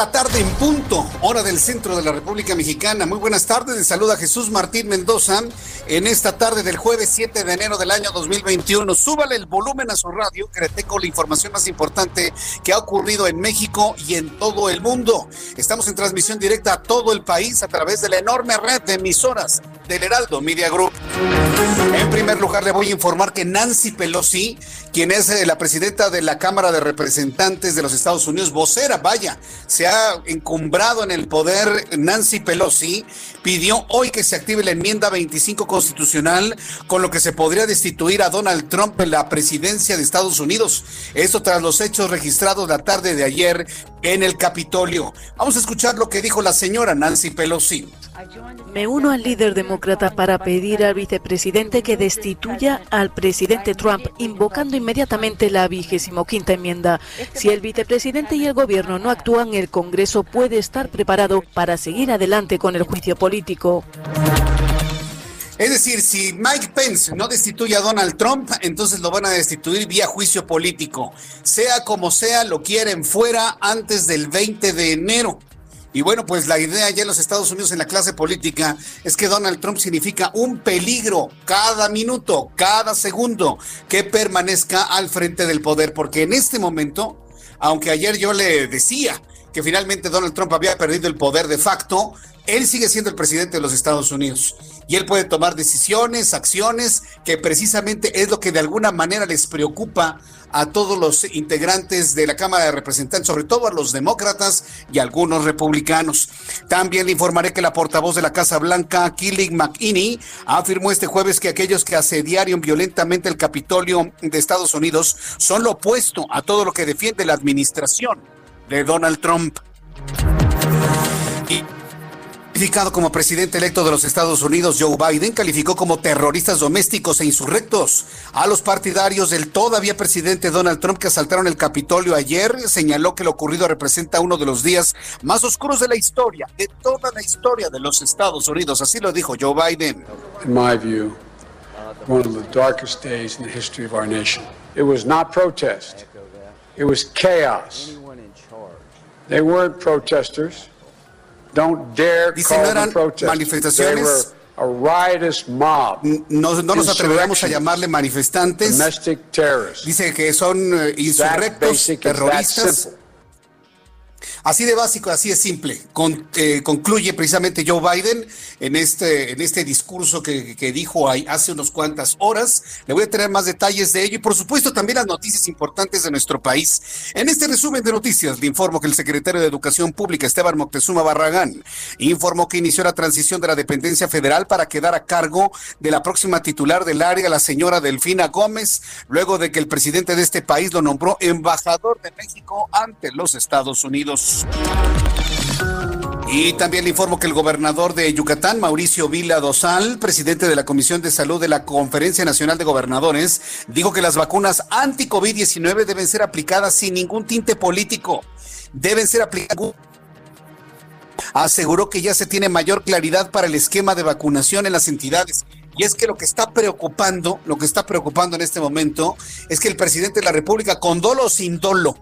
La tarde en punto, hora del centro de la República Mexicana. Muy buenas tardes, les saluda Jesús Martín Mendoza en esta tarde del jueves 7 de enero del año 2021. Súbale el volumen a su radio, que le tengo la información más importante que ha ocurrido en México y en todo el mundo. Estamos en transmisión directa a todo el país a través de la enorme red de emisoras del Heraldo Media Group. En primer lugar, le voy a informar que Nancy Pelosi, quien es eh, la presidenta de la Cámara de Representantes de los Estados Unidos, vocera, vaya, se ha encumbrado en el poder Nancy Pelosi, pidió hoy que se active la enmienda 25 constitucional, con lo que se podría destituir a Donald Trump en la presidencia de Estados Unidos. Esto tras los hechos registrados la tarde de ayer en el Capitolio. Vamos a escuchar lo que dijo la señora Nancy Pelosi. Me uno al líder demócrata para pedir al vicepresidente que destituya al presidente Trump, invocando inmediatamente la vigésimo quinta enmienda. Si el vicepresidente y el gobierno no actúan, el Congreso puede estar preparado para seguir adelante con el juicio político. Es decir, si Mike Pence no destituye a Donald Trump, entonces lo van a destituir vía juicio político. Sea como sea, lo quieren fuera antes del 20 de enero. Y bueno, pues la idea ya en los Estados Unidos en la clase política es que Donald Trump significa un peligro cada minuto, cada segundo que permanezca al frente del poder, porque en este momento, aunque ayer yo le decía que finalmente Donald Trump había perdido el poder de facto, él sigue siendo el presidente de los Estados Unidos y él puede tomar decisiones, acciones, que precisamente es lo que de alguna manera les preocupa a todos los integrantes de la Cámara de Representantes, sobre todo a los demócratas y algunos republicanos. También le informaré que la portavoz de la Casa Blanca, Killing McEney, afirmó este jueves que aquellos que asediaron violentamente el Capitolio de Estados Unidos son lo opuesto a todo lo que defiende la administración de Donald Trump. Y Calificado como presidente electo de los Estados Unidos, Joe Biden calificó como terroristas domésticos e insurrectos a los partidarios del todavía presidente Donald Trump que asaltaron el Capitolio ayer. Señaló que lo ocurrido representa uno de los días más oscuros de la historia, de toda la historia de los Estados Unidos. Así lo dijo Joe Biden. In my view, one of the darkest days in the history of our nation. It was not protest. It was chaos. They weren't protesters. Don't dare Dice, call no them eran protesters. manifestaciones. They were a riotous mob. No, no nos atreveremos a llamarle manifestantes. Domestic terrorists. Dice que son eh, insurrectos, terroristas. Así de básico, así de simple. Con- eh, concluye precisamente Joe Biden en este, en este discurso que, dijo hace unas cuantas horas. Le voy a tener más detalles de ello y por supuesto también las noticias importantes de nuestro país. En este resumen de noticias le informo que el secretario de Educación Pública, Esteban Moctezuma Barragán, informó que inició la transición de la dependencia federal para quedar a cargo de la próxima titular del área, la señora Delfina Gómez, luego de que el presidente de este país lo nombró embajador de México ante los Estados Unidos. Y también le informo que el gobernador de Yucatán, Mauricio Vila Dosal, presidente de la Comisión de Salud de la Conferencia Nacional de Gobernadores, dijo que las vacunas anti-COVID-19 deben ser aplicadas sin ningún tinte político. Deben ser aplicadas aseguró que ya se tiene mayor claridad para el esquema de vacunación en las entidades. Y es que lo que está preocupando, lo que está preocupando en este momento, es que el presidente de la República, con dolo o sin dolo,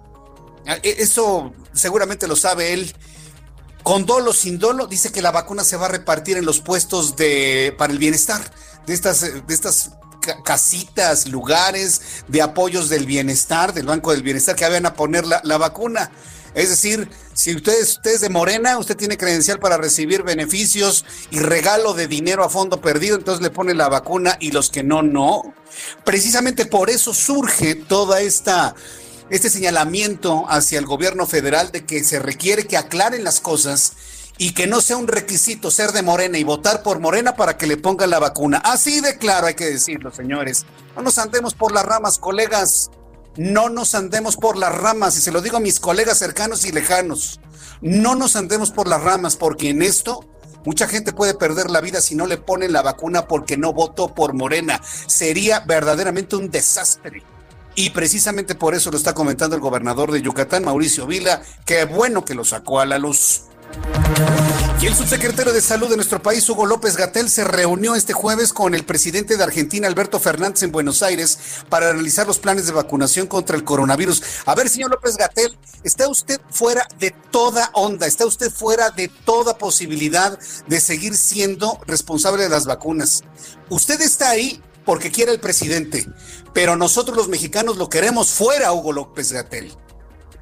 eso seguramente lo sabe él, con dolo, sin dolo, dice que la vacuna se va a repartir en los puestos de para el bienestar, de estas, de estas casitas, lugares de apoyos del bienestar, del Banco del Bienestar, que vayan a poner la, la vacuna. Es decir, si usted, usted, es de Morena, usted tiene credencial para recibir beneficios y regalo de dinero a fondo perdido, entonces le pone la vacuna y los que no, no. Precisamente por eso surge toda esta este señalamiento hacia el gobierno federal de que se requiere que aclaren las cosas y que no sea un requisito ser de Morena y votar por Morena para que le pongan la vacuna. Así de claro hay que decirlo, señores. No nos andemos por las ramas, colegas. No nos andemos por las ramas, y se lo digo a mis colegas cercanos y lejanos. No nos andemos por las ramas, porque en esto mucha gente puede perder la vida si no le ponen la vacuna porque no votó por Morena. Sería verdaderamente un desastre. Y precisamente por eso lo está comentando el gobernador de Yucatán, Mauricio Vila. Qué bueno que lo sacó a la luz. Y el subsecretario de Salud de nuestro país, Hugo López Gatel, se reunió este jueves con el presidente de Argentina, Alberto Fernández, en Buenos Aires para analizar los planes de vacunación contra el coronavirus. A ver, señor López Gatel, ¿está usted fuera de toda onda? ¿Está usted fuera de toda posibilidad de seguir siendo responsable de las vacunas? Usted está ahí porque quiere el presidente, pero nosotros los mexicanos lo queremos fuera, Hugo López Gatel.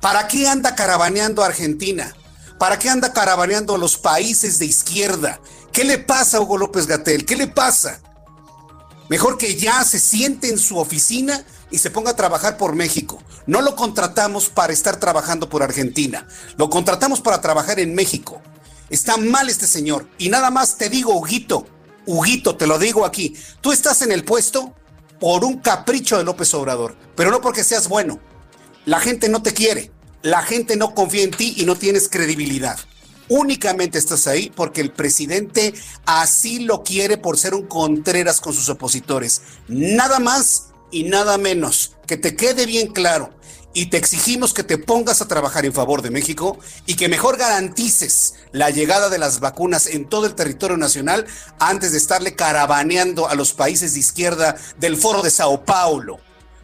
¿Para qué anda caravaneando a Argentina? ¿Para qué anda caravaneando a los países de izquierda? ¿Qué le pasa a Hugo López Gatel? ¿Qué le pasa? Mejor que ya se siente en su oficina y se ponga a trabajar por México. No lo contratamos para estar trabajando por Argentina. Lo contratamos para trabajar en México. Está mal este señor. Y nada más te digo, Huguito, Huguito, te lo digo aquí, tú estás en el puesto por un capricho de López Obrador, pero no porque seas bueno. La gente no te quiere, la gente no confía en ti y no tienes credibilidad. Únicamente estás ahí porque el presidente así lo quiere por ser un Contreras con sus opositores. Nada más y nada menos. Que te quede bien claro y te exigimos que te pongas a trabajar en favor de México y que mejor garantices la llegada de las vacunas en todo el territorio nacional antes de estarle caravaneando a los países de izquierda del foro de Sao Paulo.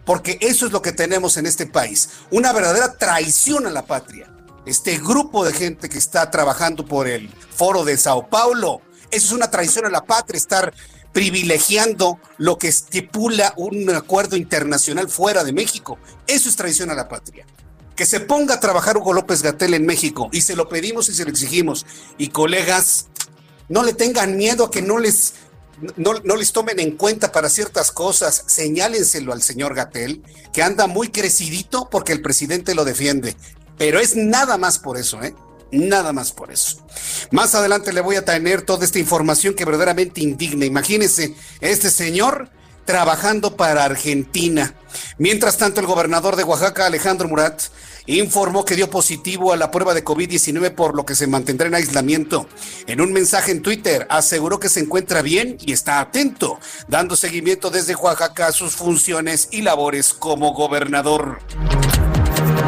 Porque eso es lo que tenemos en este país, una verdadera traición a la patria. Este grupo de gente que está trabajando por el foro de Sao Paulo, eso es una traición a la patria, estar privilegiando lo que estipula un acuerdo internacional fuera de México. Eso es traición a la patria. Que se ponga a trabajar Hugo López Gatel en México y se lo pedimos y se lo exigimos. Y colegas, no le tengan miedo a que no les, no, no les tomen en cuenta para ciertas cosas. Señálenselo al señor Gatel, que anda muy crecidito porque el presidente lo defiende. Pero es nada más por eso, ¿eh? Nada más por eso. Más adelante le voy a tener toda esta información que verdaderamente indigna. Imagínese, este señor trabajando para Argentina. Mientras tanto, el gobernador de Oaxaca, Alejandro Murat, informó que dio positivo a la prueba de COVID-19 por lo que se mantendrá en aislamiento. En un mensaje en Twitter aseguró que se encuentra bien y está atento, dando seguimiento desde Oaxaca a sus funciones y labores como gobernador.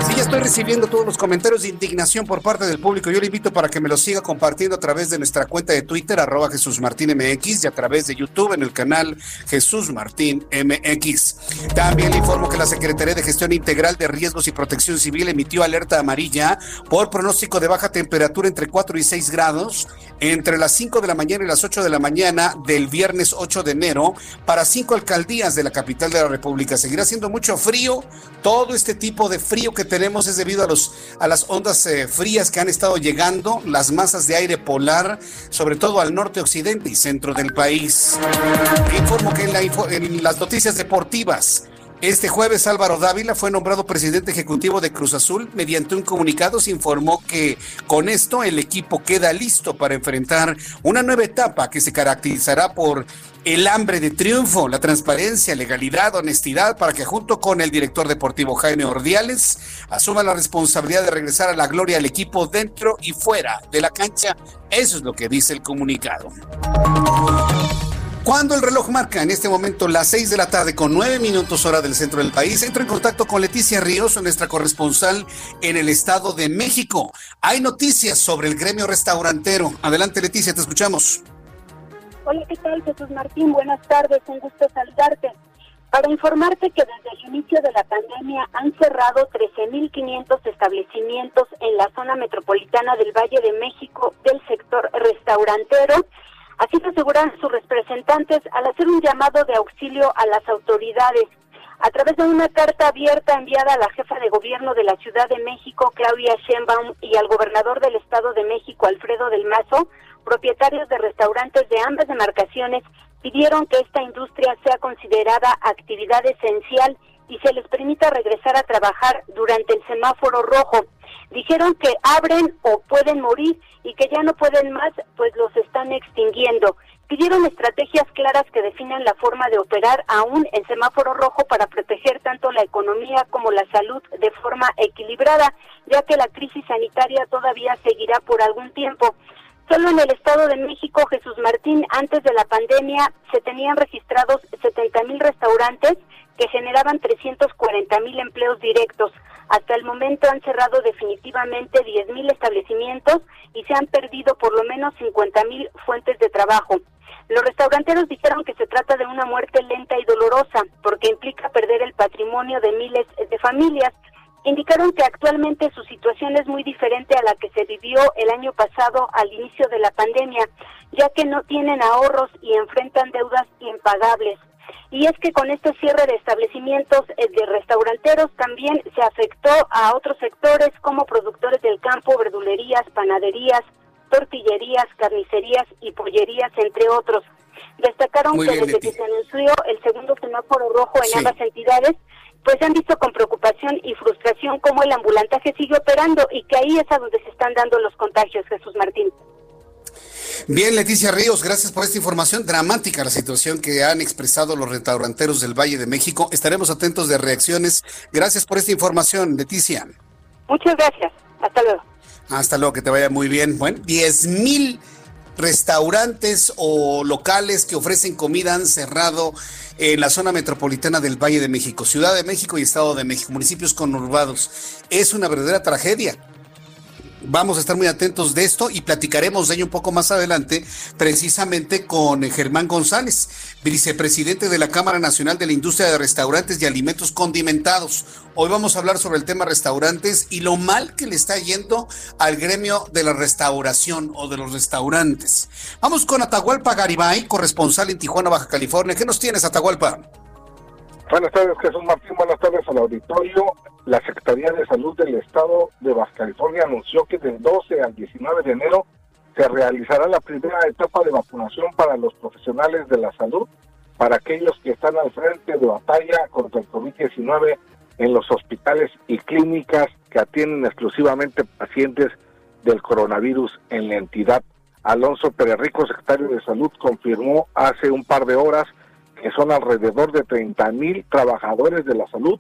Sí, ya estoy recibiendo todos los comentarios de indignación por parte del público. Yo le invito para que me los siga compartiendo a través de nuestra cuenta de Twitter, arroba Jesús Martín MX, y a través de YouTube en el canal Jesús Martín MX. También le informo que la Secretaría de Gestión Integral de Riesgos y Protección Civil emitió alerta amarilla por pronóstico de baja temperatura entre 4 y 6 grados entre las 5 de la mañana y las 8 de la mañana del viernes 8 de enero para cinco alcaldías de la capital de la República. Seguirá siendo mucho frío. Todo este tipo de frío que tenemos es debido a, los, a las ondas eh, frías que han estado llegando, las masas de aire polar, sobre todo al norte, occidente y centro del país. Informo que en las noticias deportivas, este jueves Álvaro Dávila fue nombrado presidente ejecutivo de Cruz Azul. Mediante un comunicado se informó que con esto el equipo queda listo para enfrentar una nueva etapa que se caracterizará por el hambre de triunfo, la transparencia, legalidad, honestidad, para que junto con el director deportivo Jaime Ordiales asuma la responsabilidad de regresar a la gloria al equipo dentro y fuera de la cancha. Eso es lo que dice el comunicado. Cuando el reloj marca en este momento las seis de la tarde con nueve minutos hora del centro del país, entro en contacto con Leticia Ríos, nuestra corresponsal en el Estado de México. Hay noticias sobre el gremio restaurantero. Adelante Leticia, te escuchamos. Hola, ¿qué tal Jesús Martín? Buenas tardes, un gusto saludarte. para informarte que desde el inicio de la pandemia han cerrado 13.500 establecimientos en la zona metropolitana del Valle de México del sector restaurantero. Así lo aseguran sus representantes al hacer un llamado de auxilio a las autoridades. A través de una carta abierta enviada a la jefa de gobierno de la Ciudad de México, Claudia Sheinbaum, y al gobernador del Estado de México, Alfredo del Mazo, propietarios de restaurantes de ambas demarcaciones pidieron que esta industria sea considerada actividad esencial y se les permita regresar a trabajar durante el semáforo rojo. Dijeron que abren o pueden morir y que ya no pueden más, pues los están extinguiendo. Pidieron estrategias claras que definan la forma de operar aún en semáforo rojo para proteger tanto la economía como la salud de forma equilibrada, ya que la crisis sanitaria todavía seguirá por algún tiempo. Solo en el Estado de México, Jesús Martín, antes de la pandemia, se tenían registrados 70 mil restaurantes que generaban 340 mil empleos directos. Hasta el momento han cerrado definitivamente 10 mil establecimientos y se han perdido por lo menos 50 mil fuentes de trabajo. Los restauranteros dijeron que se trata de una muerte lenta y dolorosa porque implica perder el patrimonio de miles de familias indicaron que actualmente su situación es muy diferente a la que se vivió el año pasado al inicio de la pandemia, ya que no tienen ahorros y enfrentan deudas impagables. Y es que con este cierre de establecimientos eh, de restauranteros también se afectó a otros sectores como productores del campo, verdulerías, panaderías, tortillerías, carnicerías y pollerías, entre otros. Destacaron que desde que se anunció el segundo semáforo rojo en ambas entidades, pues han visto con preocupación y frustración cómo el ambulantaje sigue operando y que ahí es a donde se están dando los contagios, Jesús Martín. Bien, Leticia Ríos, gracias por esta información. Dramática la situación que han expresado los restauranteros del Valle de México. Estaremos atentos de reacciones. Gracias por esta información, Leticia. Muchas gracias. Hasta luego. Hasta luego, que te vaya muy bien. Bueno, 10 mil restaurantes o locales que ofrecen comida han cerrado en la zona metropolitana del Valle de México, Ciudad de México y Estado de México, municipios conurbados. Es una verdadera tragedia. Vamos a estar muy atentos de esto y platicaremos de ello un poco más adelante, precisamente con Germán González, vicepresidente de la Cámara Nacional de la Industria de Restaurantes y Alimentos Condimentados. Hoy vamos a hablar sobre el tema restaurantes y lo mal que le está yendo al gremio de la restauración o de los restaurantes. Vamos con Atahualpa Garibay, corresponsal en Tijuana, Baja California. ¿Qué nos tienes, Atahualpa? Buenas tardes, Jesús Martín. Buenas tardes al auditorio. La Secretaría de Salud del Estado de Baja California anunció que del 12 al 19 de enero se realizará la primera etapa de vacunación para los profesionales de la salud, para aquellos que están al frente de batalla contra el COVID-19 en los hospitales y clínicas que atienden exclusivamente pacientes del coronavirus en la entidad. Alonso Pérez Rico, secretario de Salud, confirmó hace un par de horas que son alrededor de 30 mil trabajadores de la salud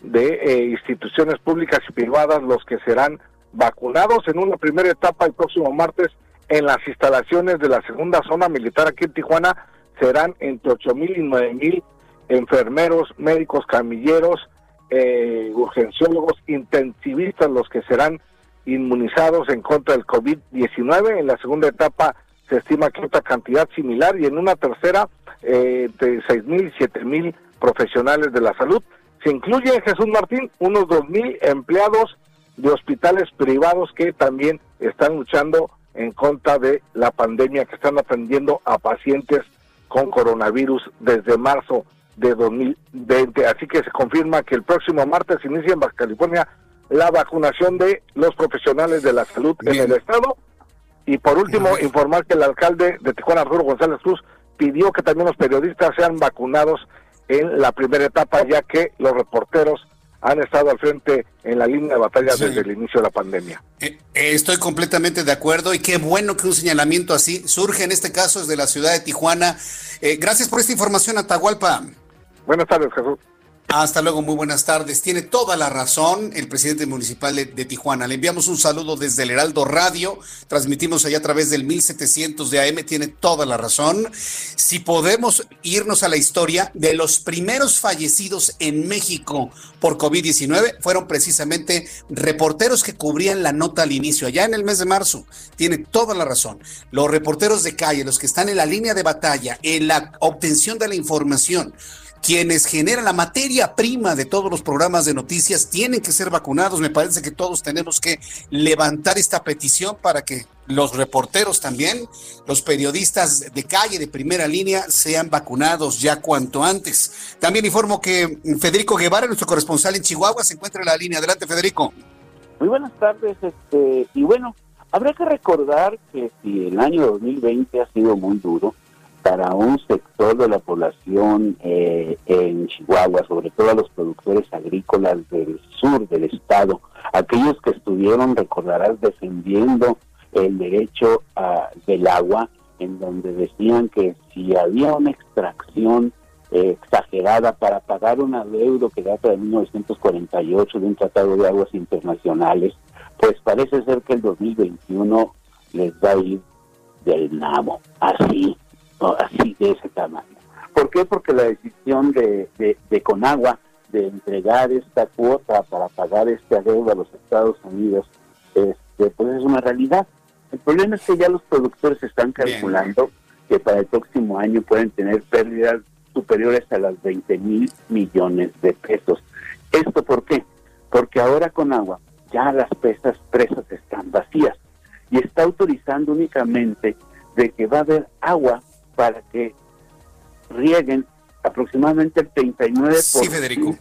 de eh, instituciones públicas y privadas los que serán vacunados en una primera etapa el próximo martes en las instalaciones de la segunda zona militar aquí en Tijuana serán entre 8 mil y 9 mil enfermeros, médicos, camilleros, eh, urgenciólogos, intensivistas los que serán inmunizados en contra del COVID-19. En la segunda etapa se estima que otra cantidad similar y en una tercera eh, de seis mil, siete mil profesionales de la salud. Se incluye, Jesús Martín, unos dos mil empleados de hospitales privados que también están luchando en contra de la pandemia, que están atendiendo a pacientes con coronavirus desde marzo de 2020. Así que se confirma que el próximo martes inicia en Baja California la vacunación de los profesionales de la salud en el estado. Y por último, informar que el alcalde de Tijuana, Arturo González Cruz, pidió que también los periodistas sean vacunados en la primera etapa, ya que los reporteros han estado al frente en la línea de batalla desde el inicio de la pandemia. Eh, eh, estoy completamente de acuerdo y qué bueno que un señalamiento así surge en este caso desde la ciudad de Tijuana. Eh, gracias por esta información, Atahualpa. Buenas tardes, Jesús. Hasta luego, muy buenas tardes. Tiene toda la razón el presidente municipal de, Tijuana. Le enviamos un saludo desde el Heraldo Radio. Transmitimos allá a través del 1700 de AM. Tiene toda la razón. Si podemos irnos a la historia de los primeros fallecidos en México por COVID-19, fueron precisamente reporteros que cubrían la nota al inicio, allá en el mes de marzo. Tiene toda la razón. Los reporteros de calle, los que están en la línea de batalla, en la obtención de la información quienes generan la materia prima de todos los programas de noticias tienen que ser vacunados. Me parece que todos tenemos que levantar esta petición para que los reporteros también, los periodistas de calle, de primera línea, sean vacunados ya cuanto antes. También informo que Federico Guevara, nuestro corresponsal en Chihuahua, se encuentra en la línea. Adelante, Federico. Muy buenas tardes. Este, y bueno, habrá que recordar que si el año 2020 ha sido muy duro, para un sector de la población eh, en Chihuahua, sobre todo a los productores agrícolas del sur del estado, aquellos que estuvieron, recordarás, defendiendo el derecho del agua, en donde decían que si había una extracción eh, exagerada para pagar un adeudo que data de 1948 de un tratado de aguas internacionales, pues parece ser que el 2021 les va a ir del nabo, así así de ese tamaño. ¿Por qué? Porque la decisión de, de, Conagua de entregar esta cuota para pagar este adeudo a los Estados Unidos, este, pues es una realidad. El problema es que ya los productores están calculando que para el próximo año pueden tener pérdidas superiores a las 20 mil millones de pesos. ¿Esto por qué? Porque ahora con agua ya las presas, presas están vacías y está autorizando únicamente de que va a haber agua para que rieguen aproximadamente el 39%, sí, Federico.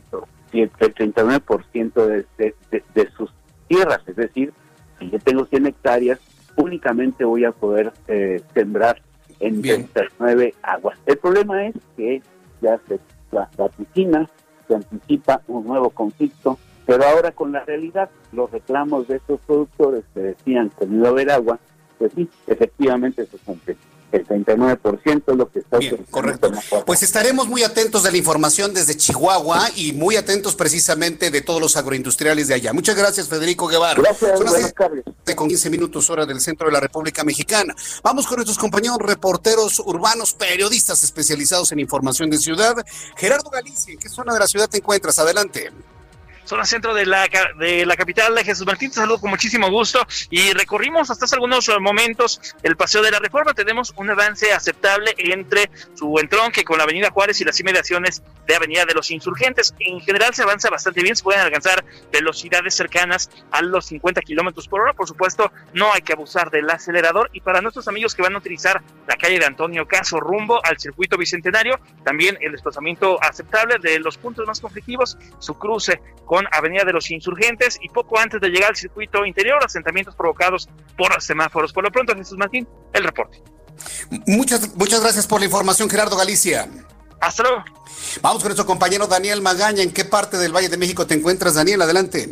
el 39% de, de, de, sus tierras. Es decir, si yo tengo 100 hectáreas, únicamente voy a poder eh, sembrar en 39 aguas. El problema es que ya se, la, la piscina se anticipa un nuevo conflicto, pero ahora con la realidad, los reclamos de estos productores que decían que no iba a haber agua, pues sí, efectivamente se cumplen el 39% es lo que está Bien, correcto. Pues estaremos muy atentos de la información desde Chihuahua y muy atentos precisamente de todos los agroindustriales de allá. Muchas gracias, Federico Guevara. Gracias, buenas Con 15 minutos hora del centro de la República Mexicana. Vamos con nuestros compañeros reporteros urbanos, periodistas especializados en información de ciudad. Gerardo Galicia, ¿en qué zona de la ciudad te encuentras? Adelante zona centro de la, de la capital de Jesús Martín. Te saludo con muchísimo gusto y recorrimos hasta algunos momentos el Paseo de la Reforma. Tenemos un avance aceptable entre su entronque con la Avenida Juárez y las inmediaciones de Avenida de los Insurgentes. En general se avanza bastante bien, se pueden alcanzar velocidades cercanas a los 50 kilómetros por hora. Por supuesto, no hay que abusar del acelerador. Y para nuestros amigos que van a utilizar la calle de Antonio Caso rumbo al circuito bicentenario, también el desplazamiento aceptable de los puntos más conflictivos, su cruce con Avenida de los Insurgentes y poco antes de llegar al circuito interior, asentamientos provocados por semáforos. Por lo pronto, Jesús Martín, el reporte. Muchas, muchas gracias por la información, Gerardo Galicia. Hasta luego. Vamos con nuestro compañero Daniel Magaña. ¿En qué parte del Valle de México te encuentras, Daniel? Adelante.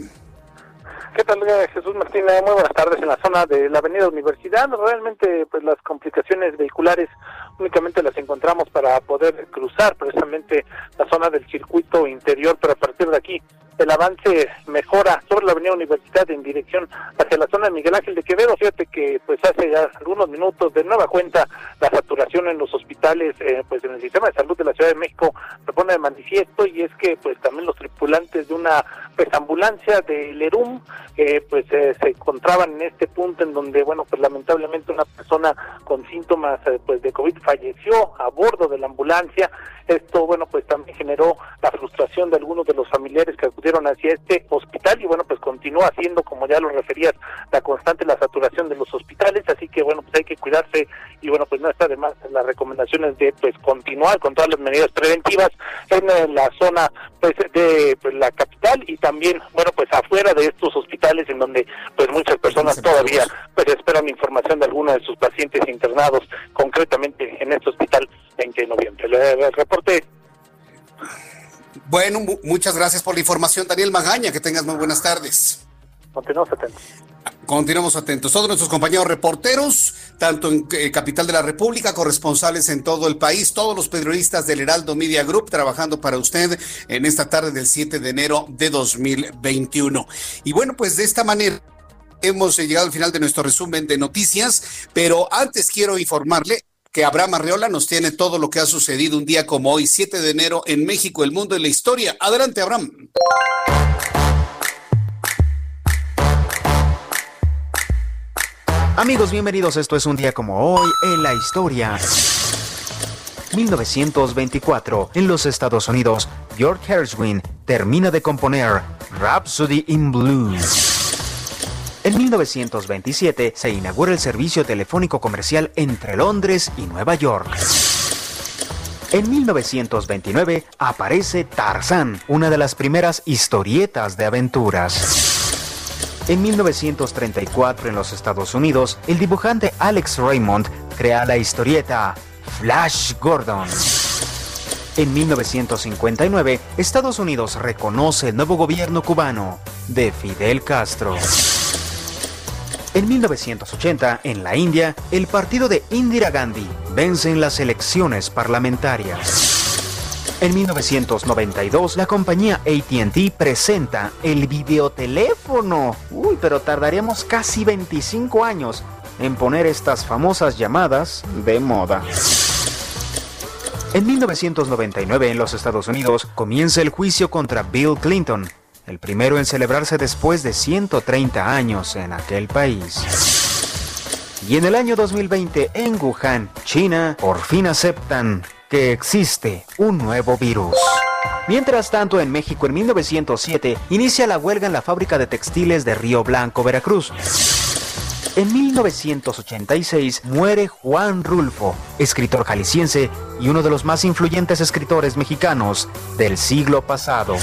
¿Qué tal, Jesús Martín? Muy buenas tardes en la zona de la Avenida Universidad. Realmente, pues las complicaciones vehiculares únicamente las encontramos para poder cruzar precisamente la zona del circuito interior, pero a partir de aquí el avance mejora sobre la avenida Universidad en dirección hacia la zona de Miguel Ángel de Quevedo. Fíjate que pues hace ya algunos minutos de nueva cuenta la saturación en los hospitales, eh, pues en el sistema de salud de la Ciudad de México se pone de manifiesto y es que pues también los tripulantes de una pues ambulancia de Lerum eh, pues eh, se encontraban en este punto en donde bueno pues lamentablemente una persona con síntomas pues de COVID falleció a bordo de la ambulancia. Esto bueno pues también generó la frustración de algunos de los familiares que acudieron hacia este hospital y bueno, pues continúa siendo, como ya lo referías, la constante la saturación de los hospitales, así que bueno, pues hay que cuidarse y bueno, pues no está de más las recomendaciones de pues continuar con todas las medidas preventivas en la zona pues de pues, la capital y también, bueno, pues afuera de estos hospitales en donde pues muchas personas todavía pues esperan información de algunos de sus pacientes internados, concretamente en este hospital 20 de noviembre. El reporte bueno, muchas gracias por la información, Daniel Magaña. Que tengas muy buenas tardes. Continuamos atentos. Continuamos atentos. Todos nuestros compañeros reporteros, tanto en eh, Capital de la República, corresponsales en todo el país, todos los periodistas del Heraldo Media Group trabajando para usted en esta tarde del 7 de enero de 2021. Y bueno, pues de esta manera hemos llegado al final de nuestro resumen de noticias, pero antes quiero informarle que Abraham Arreola nos tiene todo lo que ha sucedido un día como hoy, 7 de enero, en México, el mundo y la historia. Adelante, Abraham. Amigos, bienvenidos. Esto es un día como hoy en la historia. 1924, en los Estados Unidos, George Gershwin termina de componer Rhapsody in Blues. En 1927 se inaugura el servicio telefónico comercial entre Londres y Nueva York. En 1929 aparece Tarzán, una de las primeras historietas de aventuras. En 1934 en los Estados Unidos, el dibujante Alex Raymond crea la historieta Flash Gordon. En 1959, Estados Unidos reconoce el nuevo gobierno cubano de Fidel Castro. En 1980, en la India, el partido de Indira Gandhi vence en las elecciones parlamentarias. En 1992, la compañía ATT presenta el videoteléfono. Uy, pero tardaríamos casi 25 años en poner estas famosas llamadas de moda. En 1999 en los Estados Unidos comienza el juicio contra Bill Clinton, el primero en celebrarse después de 130 años en aquel país. Y en el año 2020 en Wuhan, China, por fin aceptan que existe un nuevo virus. Mientras tanto, en México en 1907 inicia la huelga en la fábrica de textiles de Río Blanco, Veracruz. En 1986 muere Juan Rulfo, escritor jalisciense y uno de los más influyentes escritores mexicanos del siglo pasado.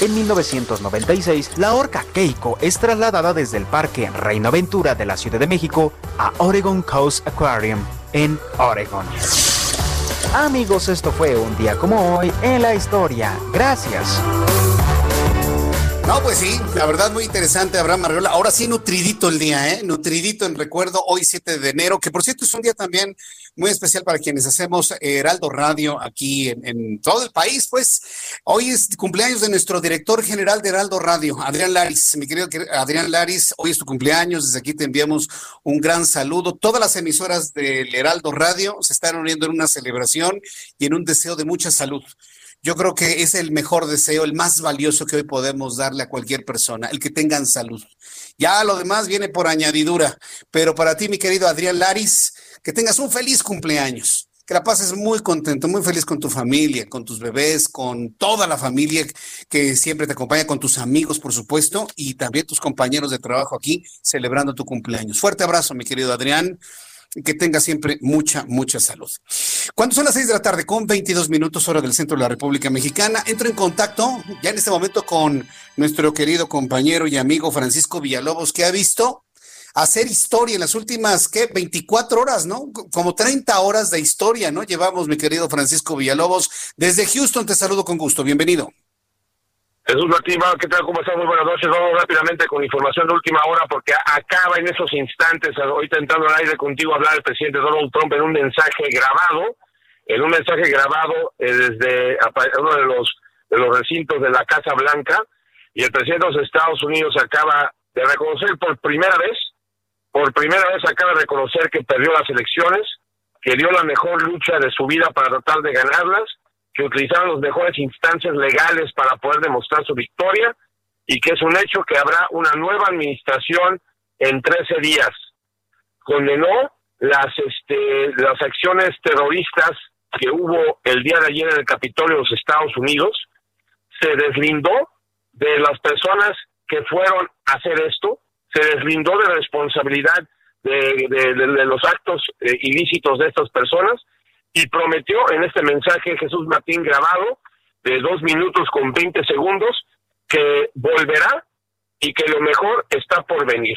En 1996, la orca Keiko es trasladada desde el Parque Reina Aventura de la Ciudad de México a Oregon Coast Aquarium en Oregon. Amigos, esto fue un día como hoy en la historia. Gracias. No, pues sí, la verdad muy interesante, Abraham Marriola. Ahora sí, nutridito el día, ¿eh? Nutridito en recuerdo, hoy 7 de enero, que por cierto es un día también muy especial para quienes hacemos Heraldo Radio aquí en, todo el país, pues. Hoy es cumpleaños de nuestro director general de Heraldo Radio, Adrián Laris. Mi querido Adrián Laris, hoy es tu cumpleaños, desde aquí te enviamos un gran saludo. Todas las emisoras del Heraldo Radio se están uniendo en una celebración y en un deseo de mucha salud. Yo creo que es el mejor deseo, el más valioso que hoy podemos darle a cualquier persona, el que tengan salud. Ya lo demás viene por añadidura, pero para ti, mi querido Adrián Laris, que tengas un feliz cumpleaños, que la pases muy contento, muy feliz con tu familia, con tus bebés, con toda la familia que siempre te acompaña, con tus amigos, por supuesto, y también tus compañeros de trabajo aquí celebrando tu cumpleaños. Fuerte abrazo, mi querido Adrián que tenga siempre mucha, mucha salud. Cuando son las seis de la tarde con 22 minutos hora del centro de la República Mexicana, entro en contacto ya en este momento con nuestro querido compañero y amigo Francisco Villalobos, que ha visto hacer historia en las últimas, ¿qué? 24 horas, ¿no? Como 30 horas de historia, ¿no? Llevamos, mi querido Francisco Villalobos. Desde Houston te saludo con gusto. Bienvenido. Jesús Martín, ¿qué tal? ¿Cómo estás? Muy buenas noches. Vamos rápidamente con información de última hora porque acaba en esos instantes, ahorita entrando al aire contigo, hablar el presidente Donald Trump en un mensaje grabado, en un mensaje grabado eh, desde uno de los, de los recintos de la Casa Blanca, y el presidente de los Estados Unidos acaba de reconocer por primera vez, por primera vez acaba de reconocer que perdió las elecciones, que dio la mejor lucha de su vida para tratar de ganarlas, que utilizaron las mejores instancias legales para poder demostrar su victoria y que es un hecho que habrá una nueva administración en 13 días. Condenó las, este, las acciones terroristas que hubo el día de ayer en el Capitolio de los Estados Unidos, se deslindó de las personas que fueron a hacer esto, se deslindó de responsabilidad de, de, los actos eh, ilícitos de estas personas y prometió en este mensaje Jesús Martín grabado de dos minutos con 20 segundos que volverá y que lo mejor está por venir.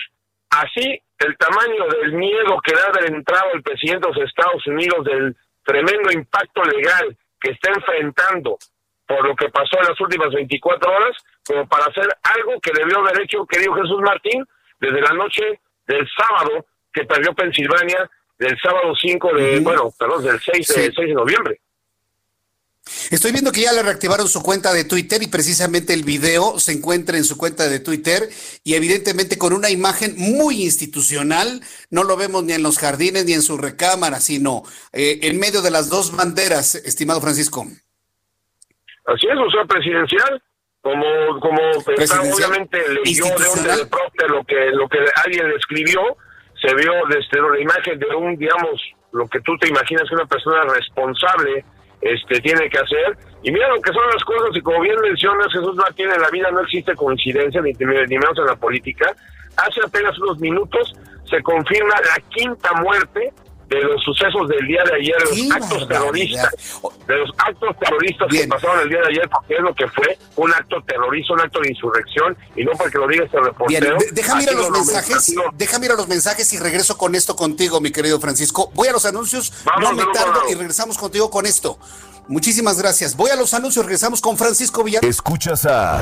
Así, el tamaño del miedo que da de entrado el presidente de los Estados Unidos del tremendo impacto legal que está enfrentando por lo que pasó en las últimas 24 horas, como para hacer algo que debió haber hecho, querido Jesús Martín, desde la noche del sábado que perdió Pensilvania del sábado 5 de, bueno, perdón, del 6 de, 6 de noviembre. Estoy viendo que ya le reactivaron su cuenta de Twitter y precisamente el video se encuentra en su cuenta de Twitter y evidentemente con una imagen muy institucional, no lo vemos ni en los jardines ni en su recámara, sino eh, en medio de las dos banderas, estimado Francisco. Así es, o sea, presidencial, como, como obviamente leyó de un lo que, lo que alguien le escribió, se vio desde la imagen de un, digamos, lo que tú te imaginas una persona responsable este, tiene que hacer. Y mira lo que son las cosas, y como bien mencionas, Jesús Martín, en la vida no existe coincidencia, ni, ni menos en la política. Hace apenas unos minutos se confirma la quinta muerte de los sucesos del día de ayer, de los actos terroristas, de los actos terroristas que pasaron el día de ayer, porque es lo que fue un acto terrorista, un acto de insurrección, y no porque lo diga este reportero. déjame ir a los mensajes, déjame ir a los mensajes y regreso con esto contigo, mi querido Francisco. Voy a los anuncios, no me tardo y regresamos contigo con esto. Muchísimas gracias. Voy a los anuncios, regresamos con Francisco Villar. Escuchas a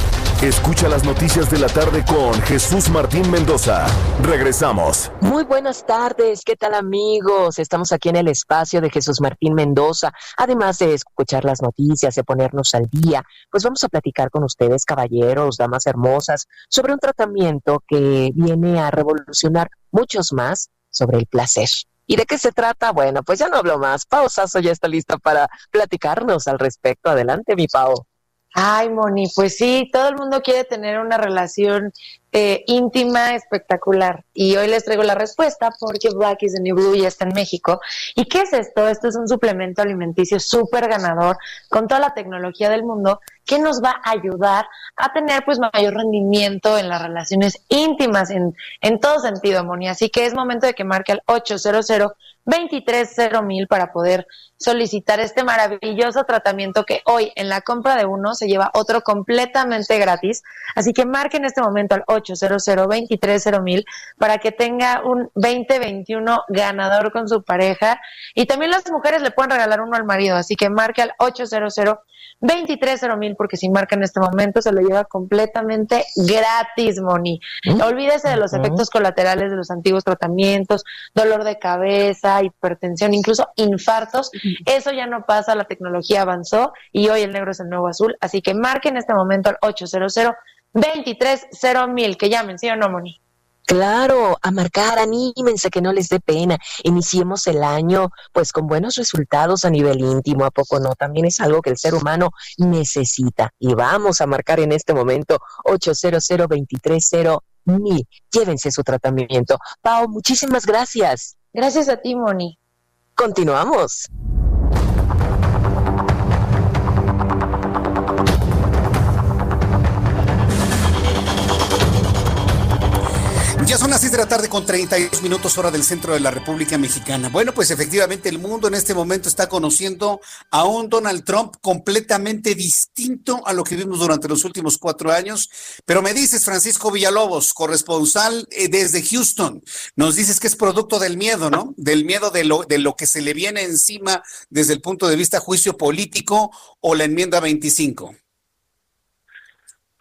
Escucha las noticias de la tarde con Jesús Martín Mendoza. Regresamos. Muy buenas tardes, ¿qué tal amigos? Estamos aquí en el espacio de Jesús Martín Mendoza. Además de escuchar las noticias, de ponernos al día, pues vamos a platicar con ustedes, caballeros, damas hermosas, sobre un tratamiento que viene a revolucionar muchos más sobre el placer. ¿Y de qué se trata? Bueno, pues ya no hablo más. Pau Sasso ya está lista para platicarnos al respecto. Adelante, mi Pau. Ay, Moni, pues sí, todo el mundo quiere tener una relación eh, íntima, espectacular. Y hoy les traigo la respuesta porque Black is the New Blue ya está en México. ¿Y qué es esto? Esto es un suplemento alimenticio súper ganador con toda la tecnología del mundo que nos va a ayudar a tener pues mayor rendimiento en las relaciones íntimas en, en todo sentido, Moni. Así que es momento de que marque al 800 mil para poder solicitar este maravilloso tratamiento que hoy en la compra de uno se lleva otro completamente gratis. Así que marque en este momento al 800 mil para que tenga un 2021 ganador con su pareja. Y también las mujeres le pueden regalar uno al marido. Así que marque al 800 mil porque si marca en este momento se lo lleva completamente gratis, Moni. Mm. Olvídese de los efectos colaterales de los antiguos tratamientos, dolor de cabeza, hipertensión, incluso infartos. Eso ya no pasa, la tecnología avanzó y hoy el negro es el nuevo azul. Así que marque en este momento al 800 mil que llamen, ¿sí o no, Moni? Claro, a marcar, anímense que no les dé pena. Iniciemos el año pues con buenos resultados a nivel íntimo, ¿a poco no? También es algo que el ser humano necesita. Y vamos a marcar en este momento 800 mil. Llévense su tratamiento. Pau, muchísimas gracias. Gracias a ti, Moni. Continuamos. Ya son las 6 de la tarde con 32 minutos hora del centro de la República Mexicana. Bueno, pues efectivamente el mundo en este momento está conociendo a un Donald Trump completamente distinto a lo que vimos durante los últimos cuatro años. Pero me dices, Francisco Villalobos, corresponsal eh, desde Houston, nos dices que es producto del miedo, ¿no? Del miedo de lo, de lo que se le viene encima desde el punto de vista juicio político o la enmienda 25.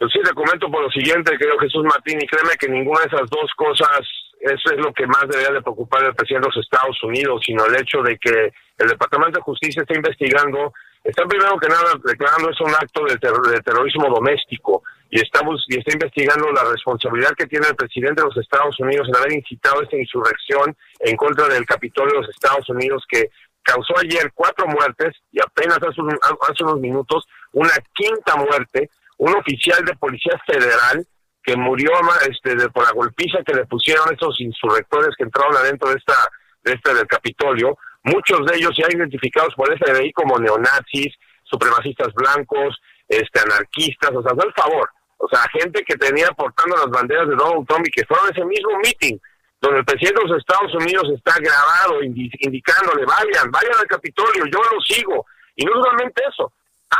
Pues sí, te comento por lo siguiente, creo Jesús Martín, y créeme que ninguna de esas dos cosas, eso es lo que más debería de preocupar al presidente de los Estados Unidos, sino el hecho de que el Departamento de Justicia está investigando, está primero que nada declarando eso un acto de, de terrorismo doméstico, y estamos y está investigando la responsabilidad que tiene el presidente de los Estados Unidos en haber incitado esta insurrección en contra del Capitolio de los Estados Unidos que causó ayer cuatro muertes y apenas hace, hace unos minutos una quinta muerte un oficial de policía federal que murió este, de, por la golpiza que le pusieron estos insurrectores que entraron adentro de esta de este del Capitolio, muchos de ellos ya identificados por el FBI como neonazis, supremacistas blancos, este anarquistas, o sea, el favor, o sea, gente que tenía portando las banderas de Donald Trump y que fueron a ese mismo meeting donde el presidente de los Estados Unidos está grabado indicándole, vayan, vayan al Capitolio, yo lo sigo. Y no solamente eso,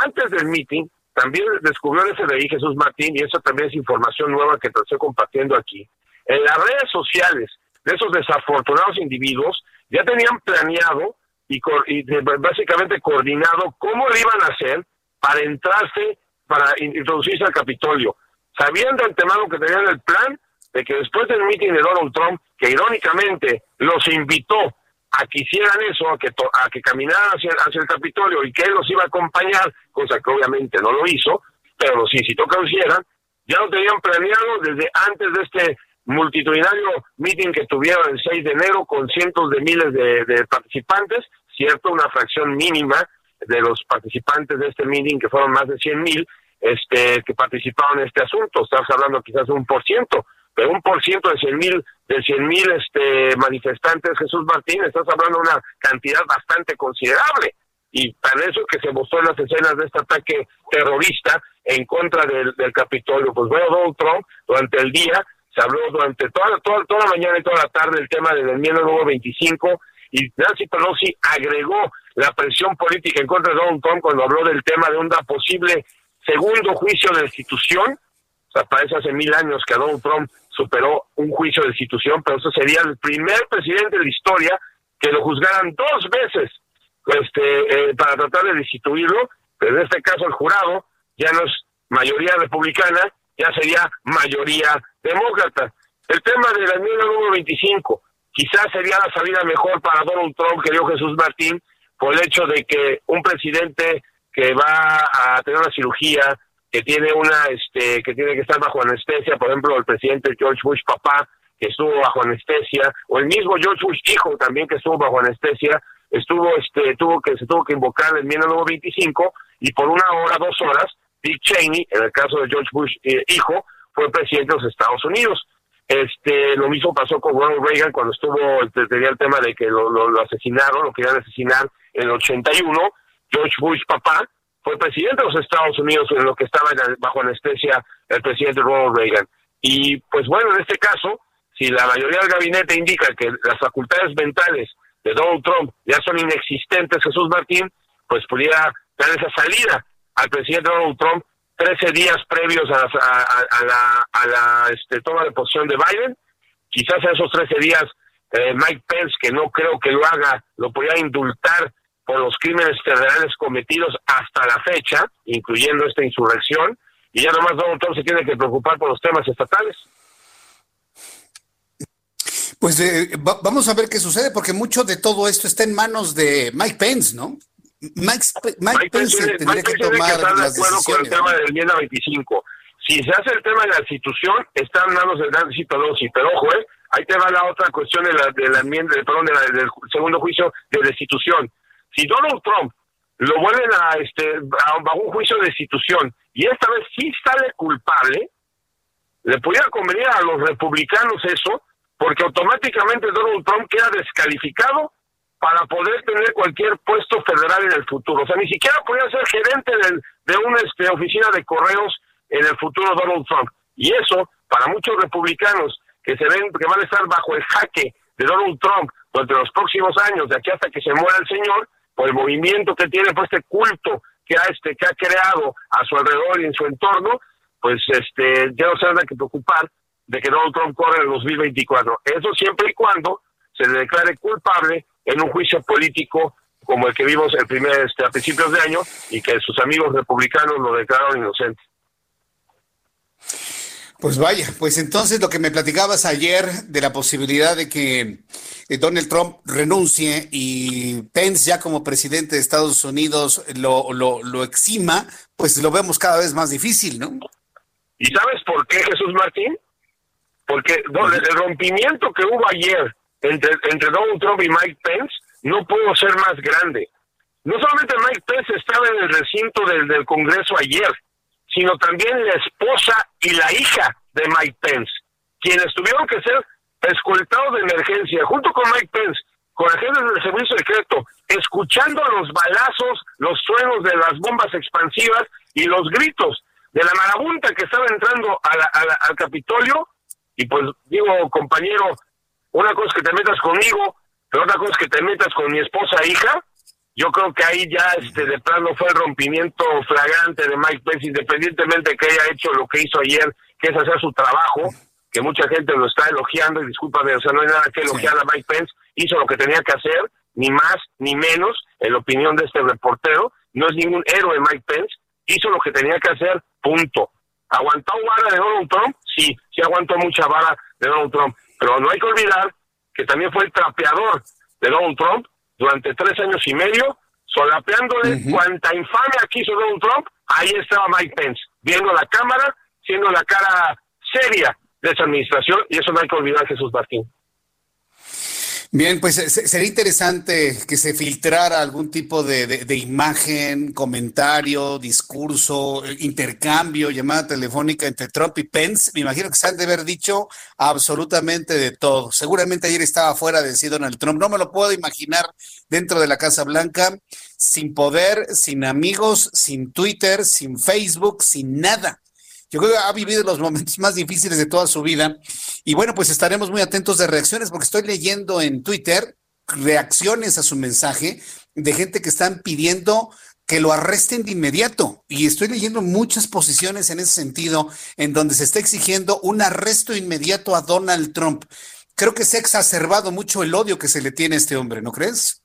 antes del meeting, también descubrió el FBI Jesús Martín, y eso también es información nueva que te estoy compartiendo aquí. En las redes sociales de esos desafortunados individuos ya tenían planeado y, básicamente coordinado cómo le iban a hacer para entrarse, para introducirse al Capitolio. Sabiendo antemano que tenían el plan de que después del meeting de Donald Trump, que irónicamente los invitó a que hicieran eso, a que, a que caminaran hacia, hacia el Capitolio y que él los iba a acompañar, cosa que obviamente no lo hizo, pero los incitó que lo hicieran, ya lo tenían planeado desde antes de este multitudinario meeting que tuvieron el 6 de enero con cientos de miles de, participantes, cierto, una fracción mínima de los participantes de este meeting, que fueron más de 100 mil, este, que participaron en este asunto. Estamos hablando quizás de un por ciento, pero un por ciento de 100 mil de 100 mil este, manifestantes, Jesús Martín, estás hablando de una cantidad bastante considerable. Y para eso que se mostró en las escenas de este ataque terrorista en contra del, del Capitolio. Pues bueno, Donald Trump durante el día se habló durante toda, toda, toda la mañana y toda la tarde el tema del enmienda número 25 y Nancy Pelosi agregó la presión política en contra de Donald Trump cuando habló del tema de un posible segundo juicio de institución. O sea, parece hace mil años que Donald Trump superó un juicio de institución, pero eso sería el primer presidente de la historia que lo juzgaran dos veces este, eh, para tratar de destituirlo, pero en este caso el jurado ya no es mayoría republicana, ya sería mayoría demócrata. El tema de la enmienda número 25, quizás sería la salida mejor para Donald Trump, que dio Jesús Martín, por el hecho de que un presidente que va a tener una cirugía, que tiene una, este, que tiene que estar bajo anestesia, por ejemplo, el presidente George Bush papá, que estuvo bajo anestesia, o el mismo George Bush hijo también que estuvo bajo anestesia, estuvo, este, tuvo que, se tuvo que invocar el enmienda número 25, y por una hora, dos horas, Dick Cheney, en el caso de George Bush eh, hijo, fue presidente de los Estados Unidos. Este, lo mismo pasó con Ronald Reagan cuando estuvo, tenía el tema de que lo, lo, asesinaron, lo querían asesinar en el 81. George Bush, papá, fue presidente de los Estados Unidos en lo que estaba bajo anestesia el presidente Ronald Reagan. Y pues bueno, en este caso, si la mayoría del gabinete indica que las facultades mentales de Donald Trump ya son inexistentes, Jesús Martín, pues pudiera dar esa salida al presidente Donald Trump 13 días previos a, la, a este, toma de posición de Biden. Quizás esos 13 días eh, Mike Pence, que no creo que lo haga, lo podría indultar por los crímenes federales cometidos hasta la fecha, incluyendo esta insurrección, y ya nomás Donald Trump se tiene que preocupar por los temas estatales. Pues eh, vamos a ver qué sucede, porque mucho de todo esto está en manos de Mike Pence, ¿no? Mike, Mike, Pence, tendría que tomar estar de acuerdo con el tema de la enmienda 25. Si se hace el tema de la institución, está en manos del Nancy Pelosi. Pero ojo, eh, ahí te va la otra cuestión de la, de la enmienda, perdón, de la, del segundo juicio de destitución. Si Donald Trump lo vuelven a este a, un juicio de destitución y esta vez sí sale culpable, le pudiera convenir a los republicanos eso, porque automáticamente Donald Trump queda descalificado para poder tener cualquier puesto federal en el futuro. O sea, ni siquiera podría ser gerente de una este, oficina de correos en el futuro Donald Trump. Y eso, para muchos republicanos que se ven que van a estar bajo el jaque de Donald Trump durante los próximos años, de aquí hasta que se muera el señor, por el movimiento que tiene, por este culto que ha, este, que ha creado a su alrededor y en su entorno, pues este, ya no se nada que preocupar de que Donald Trump corre en el 2024. Eso siempre y cuando se le declare culpable en un juicio político como el que vimos el primer, este, a principios de año y que sus amigos republicanos lo declararon inocente. Pues vaya, pues entonces lo que me platicabas ayer de la posibilidad de que eh, Donald Trump renuncie y Pence ya como presidente de Estados Unidos lo, lo, lo exima, pues lo vemos cada vez más difícil, ¿no? ¿Y sabes por qué, Jesús Martín? Porque el rompimiento que hubo ayer entre, entre Donald Trump y Mike Pence no pudo ser más grande. No solamente Mike Pence estaba en el recinto del, del Congreso ayer, sino también la esposa y la hija de Mike Pence, quienes tuvieron que ser escoltados de emergencia, junto con Mike Pence, con agentes del servicio secreto, escuchando los balazos, los suenos de las bombas expansivas y los gritos de la marabunta que estaba entrando al Capitolio. Y pues digo, compañero, una cosa es que te metas conmigo, pero otra cosa es que te metas con mi esposa e hija. Yo creo que ahí ya este de plano fue el rompimiento flagrante de Mike Pence, independientemente de que haya hecho lo que hizo ayer, que es hacer su trabajo, que mucha gente lo está elogiando, y discúlpame, o sea, no hay nada que elogiar a Mike Pence, hizo lo que tenía que hacer, ni más ni menos, en la opinión de este reportero, no es ningún héroe Mike Pence, hizo lo que tenía que hacer, punto. ¿Aguantó vara de Donald Trump? Sí, sí aguantó mucha vara de Donald Trump. Pero no hay que olvidar que también fue el trapeador de Donald Trump durante tres años y medio, solapeándole cuanta infamia quiso Donald Trump, ahí estaba Mike Pence, viendo la cámara, siendo la cara seria de esa administración y eso no hay que olvidar, Jesús Martín. Bien, pues sería interesante que se filtrara algún tipo de, imagen, comentario, discurso, intercambio, llamada telefónica entre Trump y Pence. Me imagino que se han de haber dicho absolutamente de todo. Seguramente ayer estaba fuera de sí Donald Trump. No me lo puedo imaginar dentro de la Casa Blanca, sin poder, sin amigos, sin Twitter, sin Facebook, sin nada yo creo que ha vivido los momentos más difíciles de toda su vida. Y bueno, pues estaremos muy atentos de reacciones porque estoy leyendo en Twitter reacciones a su mensaje de gente que están pidiendo que lo arresten de inmediato. Y estoy leyendo muchas posiciones en ese sentido, en donde se está exigiendo un arresto inmediato a Donald Trump. Creo que se ha exacerbado mucho el odio que se le tiene a este hombre, ¿no crees?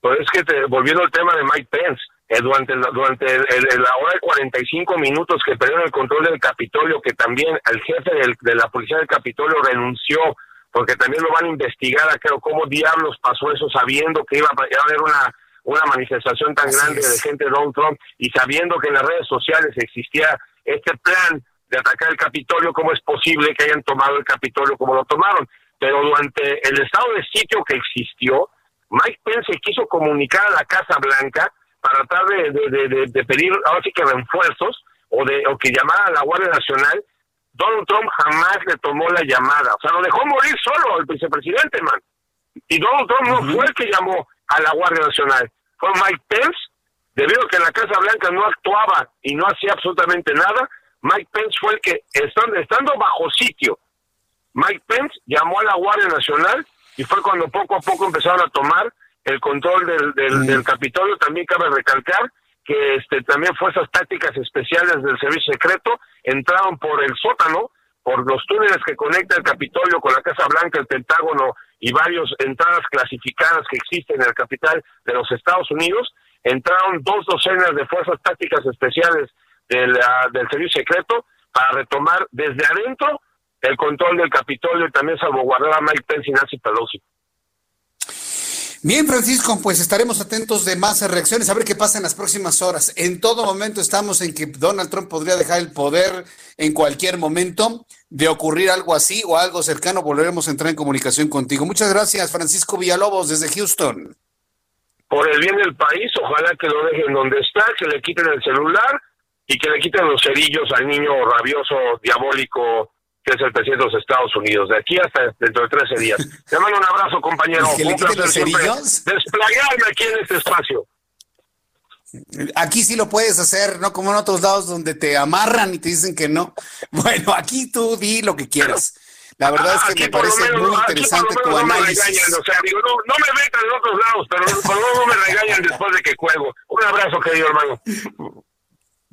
Pues es que volviendo al tema de Mike Pence, eh, durante, durante la hora de 45 minutos que perdieron el control del Capitolio, que también el jefe de la policía del Capitolio renunció, porque también lo van a investigar a cómo diablos pasó eso sabiendo que iba, a haber una, una manifestación tan grande de gente de Donald Trump y sabiendo que en las redes sociales existía este plan de atacar el Capitolio, ¿cómo es posible que hayan tomado el Capitolio como lo tomaron? Pero durante el estado de sitio que existió, Mike Pence quiso comunicar a la Casa Blanca para tratar de, de, pedir ahora sí que refuerzos o de o que llamara a la Guardia Nacional, Donald Trump jamás le tomó la llamada, o sea, lo dejó morir solo el vicepresidente, man. Y Donald Trump no fue el que llamó a la Guardia Nacional, fue Mike Pence, debido a que la Casa Blanca no actuaba y no hacía absolutamente nada, Mike Pence fue el que, estando, estando bajo sitio, Mike Pence llamó a la Guardia Nacional y fue cuando poco a poco empezaron a tomar el control del, del, Capitolio, también cabe recalcar que este también fuerzas tácticas especiales del servicio secreto entraron por el sótano, por los túneles que conectan el Capitolio con la Casa Blanca, el Pentágono y varias entradas clasificadas que existen en el capital de los Estados Unidos, entraron dos docenas de fuerzas tácticas especiales del, del servicio secreto para retomar desde adentro el control del Capitolio y también salvaguardar a Mike Pence y Nancy Pelosi. Bien, Francisco, pues estaremos atentos de más reacciones, a ver qué pasa en las próximas horas. En todo momento estamos en que Donald Trump podría dejar el poder en cualquier momento. De ocurrir algo así o algo cercano, volveremos a entrar en comunicación contigo. Muchas gracias, Francisco Villalobos, desde Houston. Por el bien del país, ojalá que lo dejen donde está, que le quiten el celular y que le quiten los cerillos al niño rabioso, diabólico, que es el presidente de los Estados Unidos, de aquí hasta dentro de 13 días. Te mando un abrazo, compañero. Un placer desplayarme aquí en este espacio. Aquí sí lo puedes hacer, no como en otros lados donde te amarran y te dicen que no. Bueno, aquí tú di lo que quieras. La verdad es que me parece muy interesante tu análisis. o sea, digo, no, no me metan en otros lados, pero por lo no me regañan después de que juego. Un abrazo, querido hermano.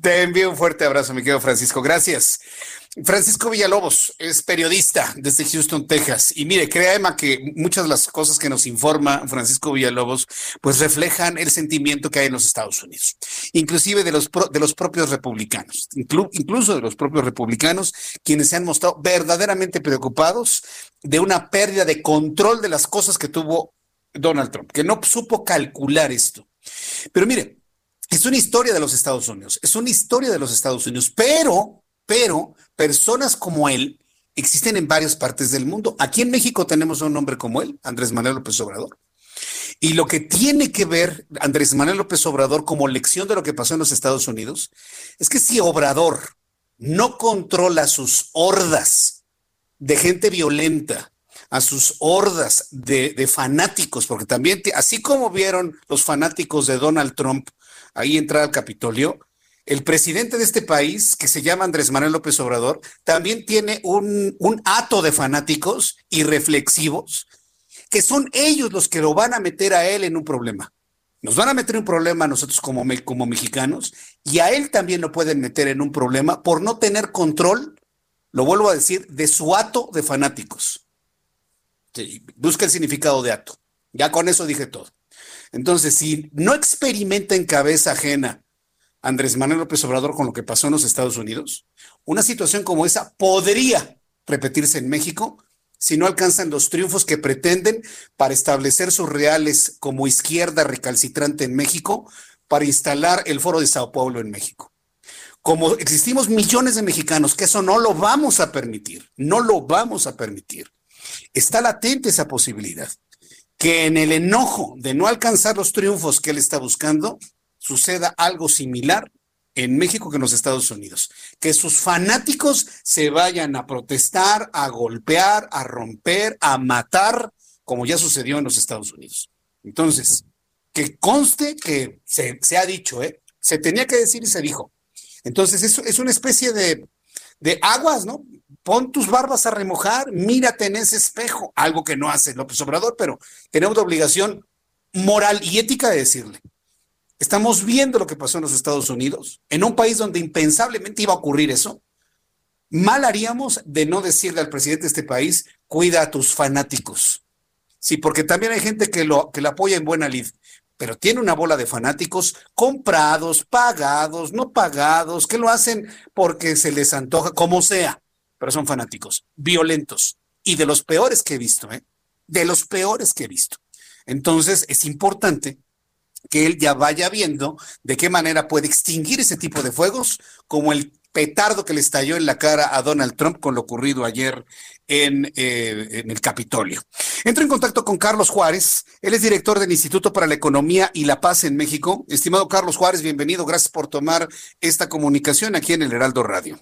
Te envío un fuerte abrazo, mi querido Francisco. Gracias. Francisco Villalobos es periodista desde Houston, Texas. Y mire, créame que muchas de las cosas que nos informa Francisco Villalobos, pues reflejan el sentimiento que hay en los Estados Unidos, inclusive de los, de los propios republicanos, incluso de los propios republicanos, quienes se han mostrado verdaderamente preocupados de una pérdida de control de las cosas que tuvo Donald Trump, que no supo calcular esto. Pero mire, es una historia de los Estados Unidos, es una historia de los Estados Unidos, pero pero personas como él existen en varias partes del mundo. Aquí en México tenemos un hombre como él, Andrés Manuel López Obrador. Y lo que tiene que ver Andrés Manuel López Obrador como lección de lo que pasó en los Estados Unidos es que si Obrador no controla sus hordas de gente violenta, a sus hordas de, de, fanáticos, porque también, así como vieron los fanáticos de Donald Trump ahí entrar al Capitolio, el presidente de este país, que se llama Andrés Manuel López Obrador, también tiene un, un hato de fanáticos irreflexivos, que son ellos los que lo van a meter a él en un problema. Nos van a meter en un problema a nosotros como, como mexicanos y a él también lo pueden meter en un problema por no tener control, lo vuelvo a decir, de su hato de fanáticos. busca el significado de hato. Ya con eso dije todo. Entonces, si no experimenta en cabeza ajena Andrés Manuel López Obrador con lo que pasó en los Estados Unidos, una situación como esa podría repetirse en México si no alcanzan los triunfos que pretenden para establecer sus reales como izquierda recalcitrante en México, para instalar el foro de Sao Paulo en México. como existimos millones de mexicanos, que eso no lo vamos a permitir, no lo vamos a permitir. Está latente esa posibilidad, que en el enojo de no alcanzar los triunfos que él está buscando, suceda algo similar en México que en los Estados Unidos. Que sus fanáticos se vayan a protestar, a golpear, a romper, a matar, como ya sucedió en los Estados Unidos. Entonces, que conste que se, ha dicho, ¿eh? se tenía que decir y se dijo. Entonces, es, es una especie de, de aguas, ¿no? Pon tus barbas a remojar, mírate en ese espejo, algo que no hace López Obrador, pero tenemos la obligación moral y ética de decirle. Estamos viendo lo que pasó en los Estados Unidos, en un país donde impensablemente iba a ocurrir eso. Mal haríamos de no decirle al presidente de este país, cuida a tus fanáticos. Sí, porque también hay gente que lo, que apoya en buena lid, pero tiene una bola de fanáticos comprados, pagados, no pagados, que lo hacen porque se les antoja, como sea, pero son fanáticos, violentos y de los peores que he visto, ¿eh? De los peores que he visto. Entonces, es importante que él ya vaya viendo de qué manera puede extinguir ese tipo de fuegos, como el petardo que le estalló en la cara a Donald Trump con lo ocurrido ayer en, eh, en, el Capitolio. Entro en contacto con Carlos Juárez, él es director del Instituto para la Economía y la Paz en México. Estimado Carlos Juárez, bienvenido, gracias por tomar esta comunicación aquí en el Heraldo Radio.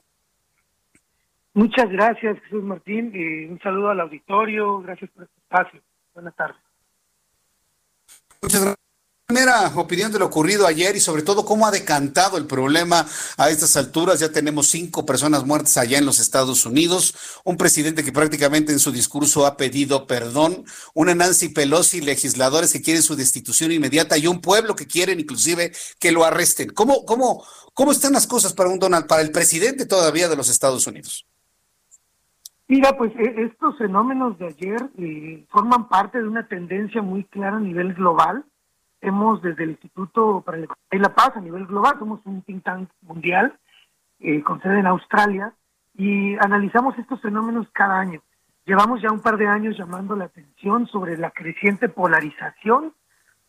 Muchas gracias, Jesús Martín, y un saludo al auditorio, gracias por este espacio. Buenas tardes. Muchas gracias opinión de lo ocurrido ayer y sobre todo cómo ha decantado el problema a estas alturas. Ya tenemos cinco personas muertas allá en los Estados Unidos, un presidente que prácticamente en su discurso ha pedido perdón, una Nancy Pelosi, legisladores que quieren su destitución inmediata y un pueblo que quieren inclusive que lo arresten. ¿Cómo, cómo, cómo están las cosas para un Donald, para el presidente todavía de los Estados Unidos? Mira, pues e, estos fenómenos de ayer eh, forman parte de una tendencia muy clara a nivel global hemos desde el Instituto para la Paz a nivel global, somos un think tank mundial eh, con sede en Australia y analizamos estos fenómenos cada año. Llevamos ya un par de años llamando la atención sobre la creciente polarización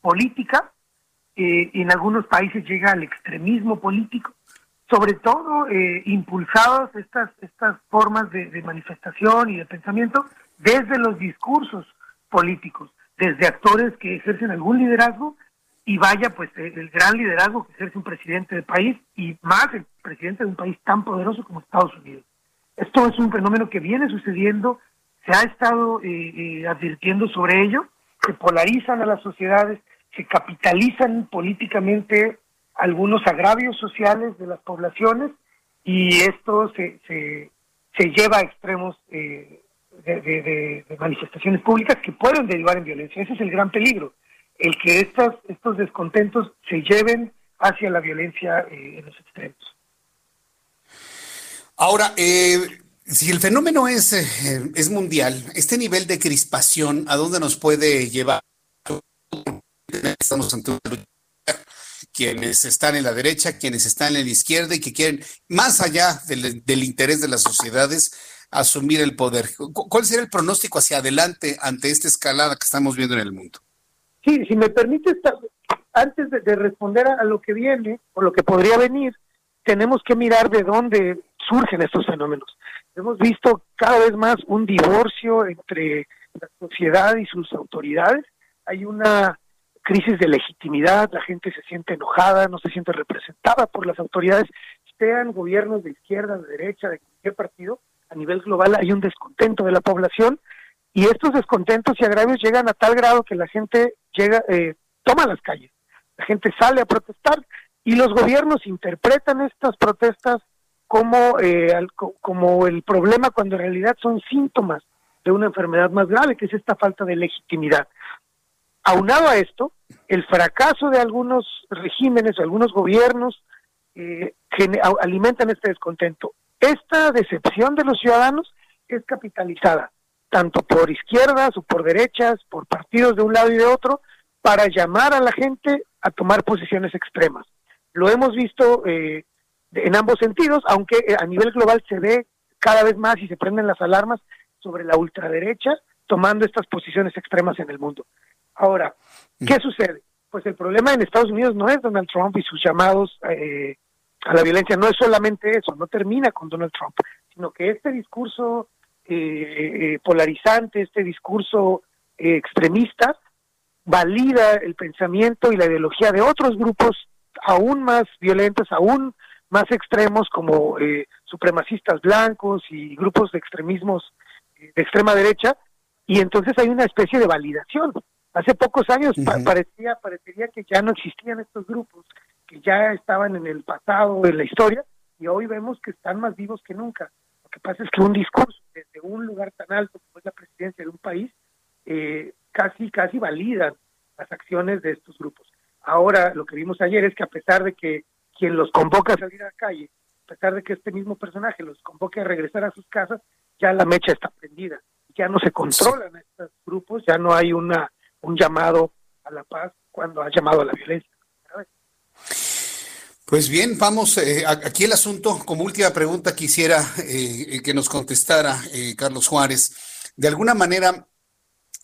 política eh, en algunos países llega al extremismo político, sobre todo eh, impulsadas estas, estas formas de manifestación y de pensamiento desde los discursos políticos desde actores que ejercen algún liderazgo y vaya pues el gran liderazgo que ejerce un presidente del país y más el presidente de un país tan poderoso como Estados Unidos. Esto es un fenómeno que viene sucediendo, se ha estado eh, eh, advirtiendo sobre ello, se polarizan a las sociedades, se capitalizan políticamente algunos agravios sociales de las poblaciones y esto se, se, lleva a extremos eh, de, manifestaciones públicas que pueden derivar en violencia. Ese es el gran peligro, el que estos descontentos se lleven hacia la violencia eh, en los extremos. Ahora, eh, si el fenómeno es, eh, es mundial, este nivel de crispación, ¿a dónde nos puede llevar? Estamos ante quienes están en la derecha, quienes están en la izquierda y que quieren, más allá del, del interés de las sociedades, asumir el poder. ¿Cuál sería el pronóstico hacia adelante ante esta escalada que estamos viendo en el mundo? Sí, si me permite, antes de, responder a, lo que viene o lo que podría venir, tenemos que mirar de dónde surgen estos fenómenos. Hemos visto cada vez más un divorcio entre la sociedad y sus autoridades. Hay una crisis de legitimidad, la gente se siente enojada, no se siente representada por las autoridades, sean gobiernos de izquierda, de derecha, de cualquier partido, a nivel global hay un descontento de la población y estos descontentos y agravios llegan a tal grado que la gente llega, eh, toma las calles, la gente sale a protestar y los gobiernos interpretan estas protestas como, eh, como el problema cuando en realidad son síntomas de una enfermedad más grave, que es esta falta de legitimidad. Aunado a esto, el fracaso de algunos regímenes, algunos gobiernos, eh, alimentan este descontento. Esta decepción de los ciudadanos es capitalizada tanto por izquierdas o por derechas, por partidos de un lado y de otro, para llamar a la gente a tomar posiciones extremas. Lo hemos visto eh, en ambos sentidos, aunque eh, a nivel global se ve cada vez más y se prenden las alarmas sobre la ultraderecha tomando estas posiciones extremas en el mundo. Ahora, ¿qué sucede? Pues el problema en Estados Unidos no es Donald Trump y sus llamados eh, a la violencia. No es solamente eso, no termina con Donald Trump, sino que este discurso eh, polarizante, este discurso extremista, valida el pensamiento y la ideología de otros grupos aún más violentos, aún más extremos como eh, supremacistas blancos y grupos de extremismos eh, de extrema derecha y entonces hay una especie de validación. Hace pocos años parecía parecería que ya no existían estos grupos, que ya estaban en el pasado, en la historia y hoy vemos que están más vivos que nunca. Lo que pasa es que un discurso desde un lugar tan alto como es la presidencia de un país eh, casi casi validan las acciones de estos grupos. Ahora lo que vimos ayer es que a pesar de que quien los convoca a salir a la calle, a pesar de que este mismo personaje los convoque a regresar a sus casas, ya la mecha está prendida, ya no se controlan estos grupos, ya no hay una un llamado a la paz cuando ha llamado a la violencia. Pues bien, vamos, eh, aquí el asunto, como última pregunta quisiera eh, que nos contestara eh, Carlos Juárez. De alguna manera,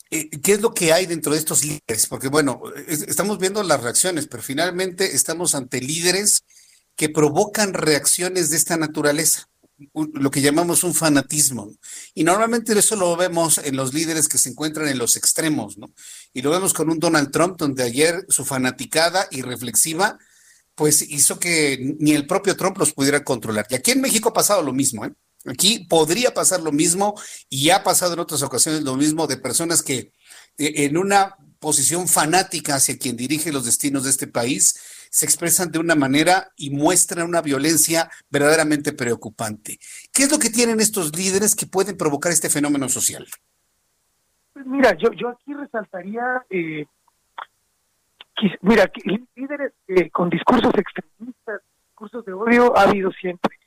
¿Qué es lo que hay dentro de estos líderes? Porque bueno, estamos viendo las reacciones, pero finalmente estamos ante líderes que provocan reacciones de esta naturaleza, lo que llamamos un fanatismo. Y normalmente eso lo vemos en los líderes que se encuentran en los extremos, ¿no? Y lo vemos con un Donald Trump, donde ayer su fanaticada y reflexiva, pues hizo que ni el propio Trump los pudiera controlar. Y aquí en México ha pasado lo mismo, ¿eh? Aquí podría pasar lo mismo y ha pasado en otras ocasiones lo mismo de personas que eh, en una posición fanática hacia quien dirige los destinos de este país se expresan de una manera y muestran una violencia verdaderamente preocupante. ¿Qué es lo que tienen estos líderes que pueden provocar este fenómeno social? Pues mira, yo, yo aquí resaltaría, eh, mira, líderes eh, con discursos extremistas, discursos de odio ha habido siempre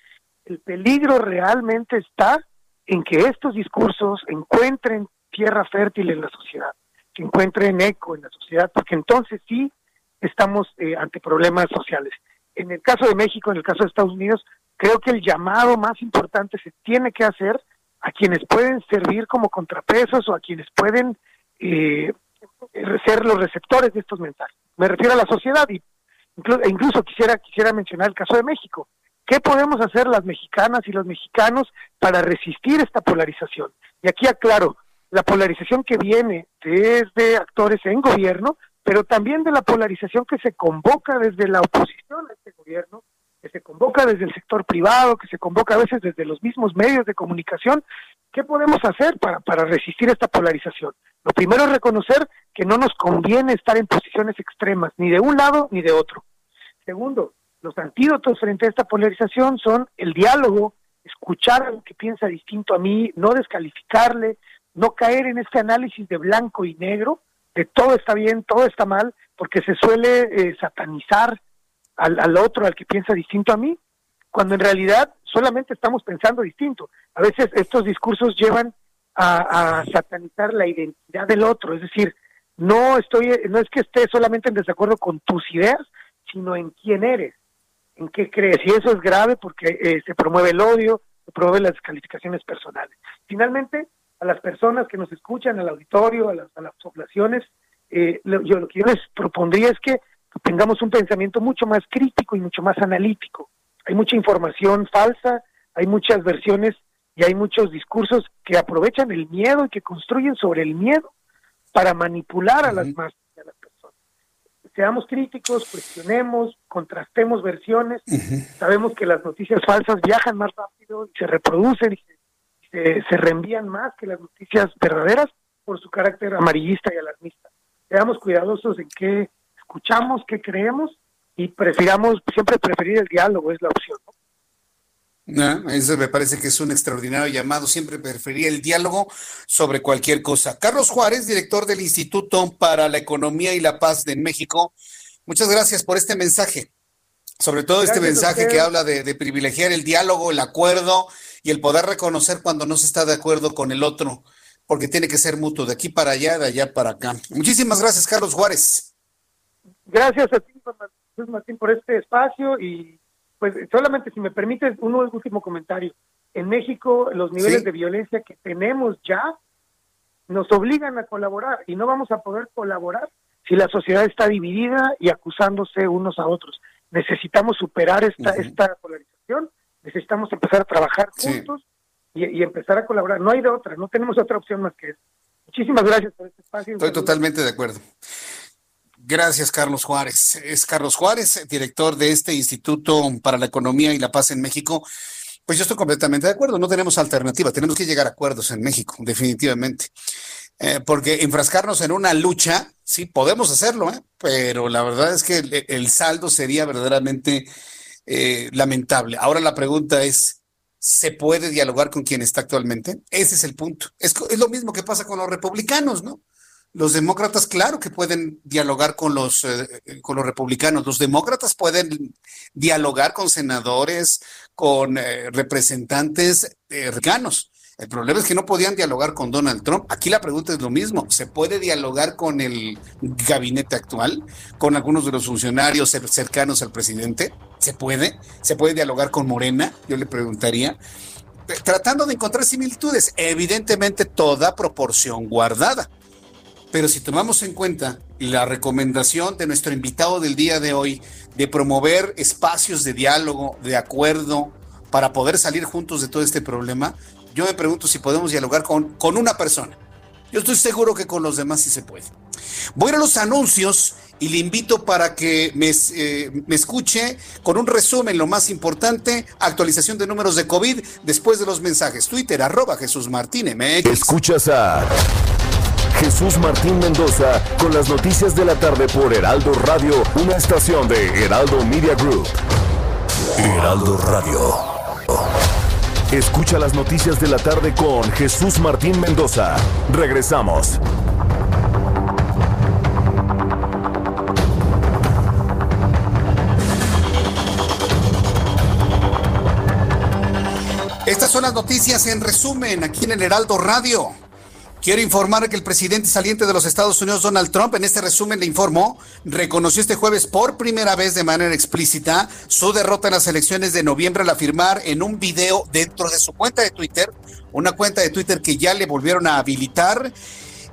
el peligro realmente está en que estos discursos encuentren tierra fértil en la sociedad, que encuentren eco en la sociedad, porque entonces sí estamos eh, ante problemas sociales. En el caso de México, en el caso de Estados Unidos, creo que el llamado más importante se tiene que hacer a quienes pueden servir como contrapesos o a quienes pueden eh, ser los receptores de estos mensajes. Me refiero a la sociedad y incluso, incluso quisiera quisiera mencionar el caso de México. ¿Qué podemos hacer las mexicanas y los mexicanos para resistir esta polarización? Y aquí aclaro, la polarización que viene desde actores en gobierno, pero también de la polarización que se convoca desde la oposición a este gobierno, que se convoca desde el sector privado, que se convoca a veces desde los mismos medios de comunicación. ¿Qué podemos hacer para, para resistir esta polarización? Lo primero es reconocer que no nos conviene estar en posiciones extremas, ni de un lado ni de otro. Segundo, los antídotos frente a esta polarización son el diálogo, escuchar a lo que piensa distinto a mí, no descalificarle, no caer en este análisis de blanco y negro, de todo está bien, todo está mal, porque se suele eh, satanizar al, otro, al que piensa distinto a mí, cuando en realidad solamente estamos pensando distinto. A veces estos discursos llevan a, a satanizar la identidad del otro, es decir, no estoy, no es que esté solamente en desacuerdo con tus ideas, sino en quién eres en qué crees. Y eso es grave porque eh, se promueve el odio, se promueve las descalificaciones personales. Finalmente, a las personas que nos escuchan, al auditorio, a las, poblaciones, eh, yo lo que yo les propondría es que tengamos un pensamiento mucho más crítico y mucho más analítico. Hay mucha información falsa, hay muchas versiones y hay muchos discursos que aprovechan el miedo y que construyen sobre el miedo para manipular a las masas seamos críticos, cuestionemos, contrastemos versiones. Sabemos que las noticias falsas viajan más rápido y se reproducen y se, reenvían más que las noticias verdaderas por su carácter amarillista y alarmista. Seamos cuidadosos en qué escuchamos, qué creemos y prefiramos, siempre preferir el diálogo es la opción. No, eso me parece que es un extraordinario llamado. Siempre prefería el diálogo sobre cualquier cosa. Carlos Juárez, director del Instituto para la Economía y la Paz de México. Muchas gracias por este mensaje. Sobre todo este mensaje que habla de, privilegiar el diálogo, el acuerdo y el poder reconocer cuando no se está de acuerdo con el otro, porque tiene que ser mutuo, de aquí para allá, de allá para acá. Muchísimas gracias, Carlos Juárez. Gracias a ti, Martín, por este espacio y pues solamente si me permites un último comentario. En México los niveles de violencia que tenemos ya nos obligan a colaborar y no vamos a poder colaborar si la sociedad está dividida y acusándose unos a otros. necesitamos superar esta, esta polarización, necesitamos empezar a trabajar juntos y, empezar a colaborar. No hay de otra, no tenemos otra opción más que eso. Muchísimas gracias por este espacio. Estoy totalmente de acuerdo. Gracias, Carlos Juárez. Es Carlos Juárez, director de este Instituto para la Economía y la Paz en México. Pues yo estoy completamente de acuerdo, no tenemos alternativa, tenemos que llegar a acuerdos en México, definitivamente. Eh, porque enfrascarnos en una lucha, sí, podemos hacerlo, ¿eh? pero la verdad es que el, saldo sería verdaderamente eh, lamentable. Ahora la pregunta es, ¿se puede dialogar con quien está actualmente? Ese es el punto. Es, es lo mismo que pasa con los republicanos, ¿no? Los demócratas, claro que pueden dialogar con los, eh, con los republicanos. Los demócratas pueden dialogar con senadores, con eh, representantes eh, El problema es que no podían dialogar con Donald Trump. Aquí la pregunta es lo mismo. ¿Se puede dialogar con el gabinete actual, con algunos de los funcionarios cercanos al presidente? ¿Se puede? ¿Se puede dialogar con Morena? Yo le preguntaría. Tratando de encontrar similitudes, evidentemente toda proporción guardada. Pero si tomamos en cuenta la recomendación de nuestro invitado del día de hoy de promover espacios de diálogo, de acuerdo, para poder salir juntos de todo este problema, yo me pregunto si podemos dialogar con, con una persona. Yo estoy seguro que con los demás sí se puede. Voy a los anuncios y le invito para que me, eh, me, escuche con un resumen, lo más importante, actualización de números de COVID después de los mensajes. Twitter, arroba Jesús Martín. Escuchas a Jesús Martín Mendoza con las noticias de la tarde por Heraldo Radio, una estación de Heraldo Media Group. Heraldo Radio. Escucha las noticias de la tarde con Jesús Martín Mendoza. Regresamos. Estas son las noticias en resumen aquí en el Heraldo Radio. Quiero informar que el presidente saliente de los Estados Unidos, Donald Trump, en este resumen le informó, reconoció este jueves por primera vez de manera explícita su derrota en las elecciones de noviembre al afirmar en un video dentro de su cuenta de Twitter, una cuenta de Twitter que ya le volvieron a habilitar.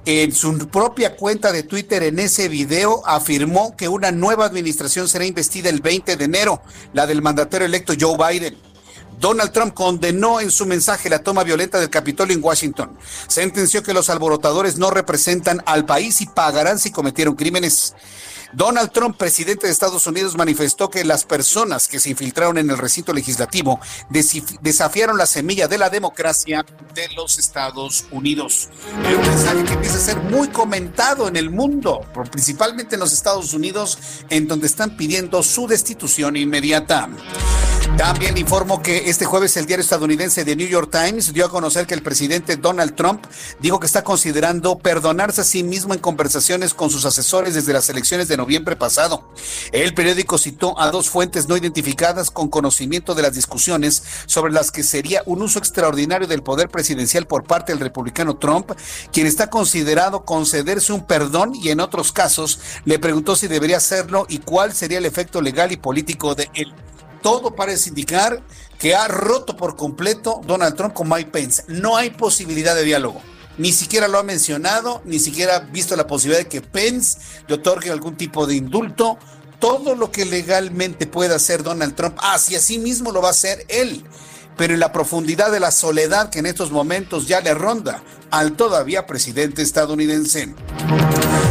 En su propia cuenta de Twitter, en ese video, afirmó que una nueva administración será investida el 20 de enero, la del mandatario electo Joe Biden. Donald Trump condenó en su mensaje la toma violenta del Capitolio en Washington. Sentenció que los alborotadores no representan al país y pagarán si cometieron crímenes. Donald Trump, presidente de Estados Unidos, manifestó que las personas que se infiltraron en el recinto legislativo desafiaron la semilla de la democracia de los Estados Unidos. Un mensaje que empieza a ser muy comentado en el mundo, principalmente en los Estados Unidos, en donde están pidiendo su destitución inmediata. También informo que este jueves el diario estadounidense The New York Times dio a conocer que el presidente Donald Trump dijo que está considerando perdonarse a sí mismo en conversaciones con sus asesores desde las elecciones de noviembre pasado. El periódico citó a dos fuentes no identificadas con conocimiento de las discusiones sobre las que sería un uso extraordinario del poder presidencial por parte del republicano Trump, quien está considerado concederse un perdón y en otros casos le preguntó si debería hacerlo y cuál sería el efecto legal y político de él. Todo parece indicar que ha roto por completo Donald Trump con Mike Pence. No hay posibilidad de diálogo ni siquiera lo ha mencionado, ni siquiera ha visto la posibilidad de que Pence le otorgue algún tipo de indulto. Todo lo que legalmente pueda hacer Donald Trump, hacia sí mismo lo va a hacer él. Pero en la profundidad de la soledad que en estos momentos ya le ronda al todavía presidente estadounidense.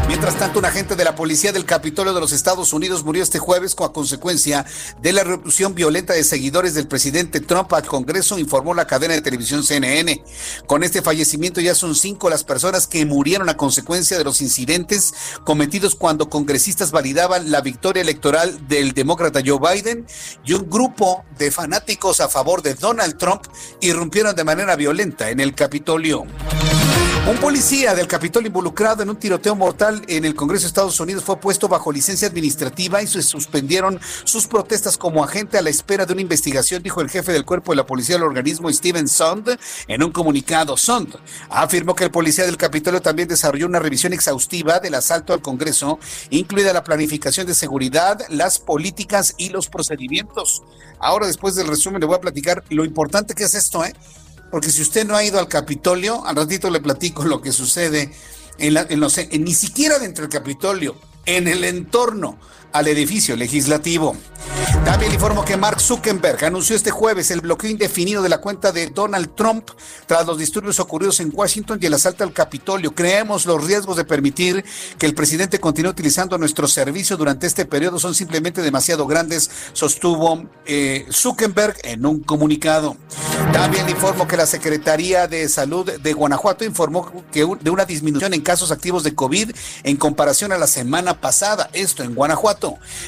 Mientras tanto, un agente de la policía del Capitolio de los Estados Unidos murió este jueves con consecuencia de la erupción violenta de seguidores del presidente Trump al Congreso, informó la cadena de televisión CNN. Con este fallecimiento ya son cinco las personas que murieron a consecuencia de los incidentes cometidos cuando congresistas validaban la victoria electoral del demócrata Joe Biden y un grupo de fanáticos a favor de Donald Trump irrumpieron de manera violenta en el Capitolio. Un policía del Capitolio involucrado en un tiroteo mortal en el Congreso de Estados Unidos fue puesto bajo licencia administrativa y se suspendieron sus protestas como agente a la espera de una investigación, dijo el jefe del cuerpo de la policía del organismo, Steven Sund, en un comunicado. Sund afirmó que el policía del Capitolio también desarrolló una revisión exhaustiva del asalto al Congreso, incluida la planificación de seguridad, las políticas y los procedimientos. Ahora, después del resumen, le voy a platicar lo importante que es esto, ¿eh? Porque si usted no ha ido al Capitolio, al ratito le platico lo que sucede en, la, los, ni siquiera dentro del Capitolio, en el entorno al edificio legislativo. También informo que Mark Zuckerberg anunció este jueves el bloqueo indefinido de la cuenta de Donald Trump tras los disturbios ocurridos en Washington y el asalto al Capitolio. Creemos los riesgos de permitir que el presidente continúe utilizando nuestro servicio durante este periodo son simplemente demasiado grandes, sostuvo eh, Zuckerberg en un comunicado. También informo que la Secretaría de Salud de Guanajuato informó que de una disminución en casos activos de COVID en comparación a la semana pasada, esto en Guanajuato.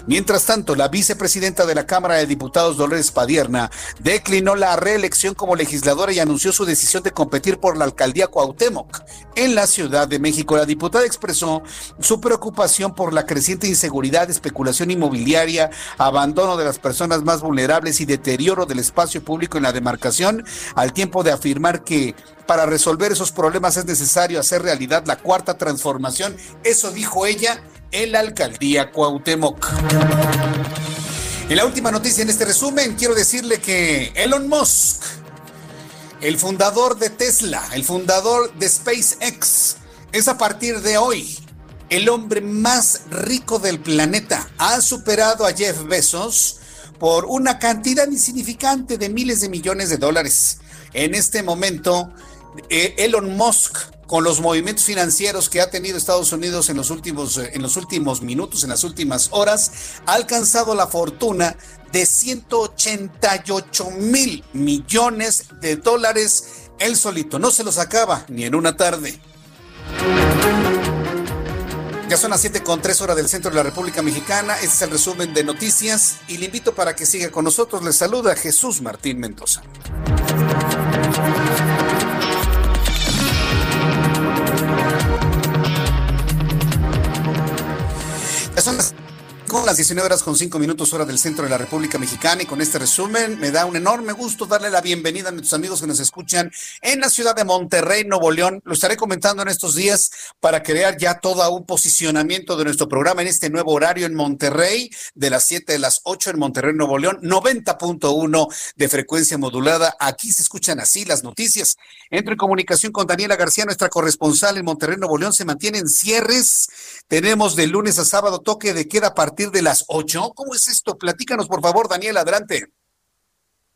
Mientras tanto, la vicepresidenta de la Cámara de Diputados, Dolores Padierna, declinó la reelección como legisladora y anunció su decisión de competir por la alcaldía Cuauhtémoc en la Ciudad de México. La diputada expresó su preocupación por la creciente inseguridad, especulación inmobiliaria, abandono de las personas más vulnerables y deterioro del espacio público en la demarcación, al tiempo de afirmar que para resolver esos problemas es necesario hacer realidad la cuarta transformación. Eso dijo ella en la alcaldía Cuauhtémoc. En la última noticia en este resumen, quiero decirle que Elon Musk, el fundador de Tesla, el fundador de SpaceX, es a partir de hoy el hombre más rico del planeta. Ha superado a Jeff Bezos por una cantidad insignificante de miles de millones de dólares. En este momento, eh, Elon Musk con los movimientos financieros que ha tenido Estados Unidos en los últimos, eh, en los últimos minutos, en las últimas horas, ha alcanzado la fortuna de 188 mil millones de dólares él solito. No se los acaba ni en una tarde. Ya son las 7 con 3 horas del centro de la República Mexicana. Este es el resumen de noticias y le invito para que siga con nosotros. Le saluda Jesús Martín Mendoza. Son las con las 19 horas con 5 minutos hora del centro de la República Mexicana y con este resumen me da un enorme gusto darle la bienvenida a nuestros amigos que nos escuchan en la ciudad de Monterrey, Nuevo León. Lo estaré comentando en estos días para crear ya todo un posicionamiento de nuestro programa en este nuevo horario en Monterrey de las 7 de las 8 en Monterrey, Nuevo León, 90.1 de frecuencia modulada. Aquí se escuchan así las noticias. Entro en comunicación con Daniela García, nuestra corresponsal en Monterrey, Nuevo León. Se mantienen cierres. Tenemos de lunes a sábado toque de queda a partir de las 8. ¿Cómo es esto? Platícanos, por favor, Daniel, adelante.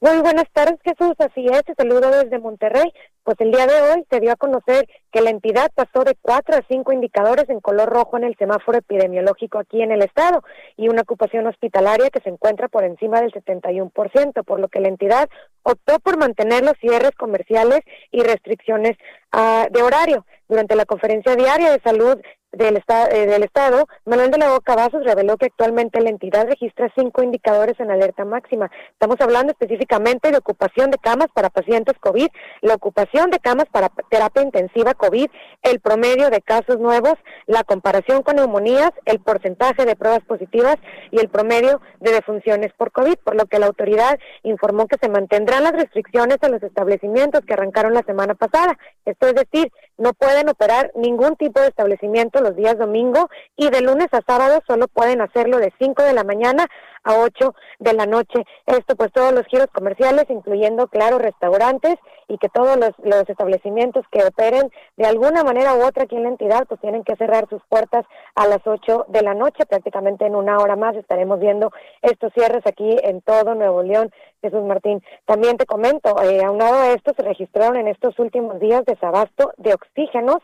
Muy buenas tardes, Jesús. Así es, te saludo desde Monterrey. Pues el día de hoy se dio a conocer que la entidad pasó de cuatro a cinco indicadores en color rojo en el semáforo epidemiológico aquí en el estado y una ocupación hospitalaria que se encuentra por encima del 71%, por lo que la entidad optó por mantener los cierres comerciales y restricciones uh, de horario. Durante la conferencia diaria de salud del, eh, del Estado, Manuel de la Boca Vasos reveló que actualmente la entidad registra cinco indicadores en alerta máxima. Estamos hablando específicamente de ocupación de camas para pacientes COVID, la ocupación de camas para terapia intensiva COVID, el promedio de casos nuevos, la comparación con neumonías, el porcentaje de pruebas positivas y el promedio de defunciones por COVID, por lo que la autoridad informó que se mantendrán las restricciones a los establecimientos que arrancaron la semana pasada. Esto es decir, no pueden operar ningún tipo de establecimiento los días domingo y de lunes a sábado solo pueden hacerlo de 5 de la mañana a 8 de la noche. Esto pues todos los giros comerciales, incluyendo, claro, restaurantes y que todos los, los establecimientos que operen de alguna manera u otra aquí en la entidad pues tienen que cerrar sus puertas a las 8 de la noche. Prácticamente en una hora más estaremos viendo estos cierres aquí en todo Nuevo León. Jesús Martín. También te comento, eh, aunado a esto, se registraron en estos últimos días desabasto de oxígenos,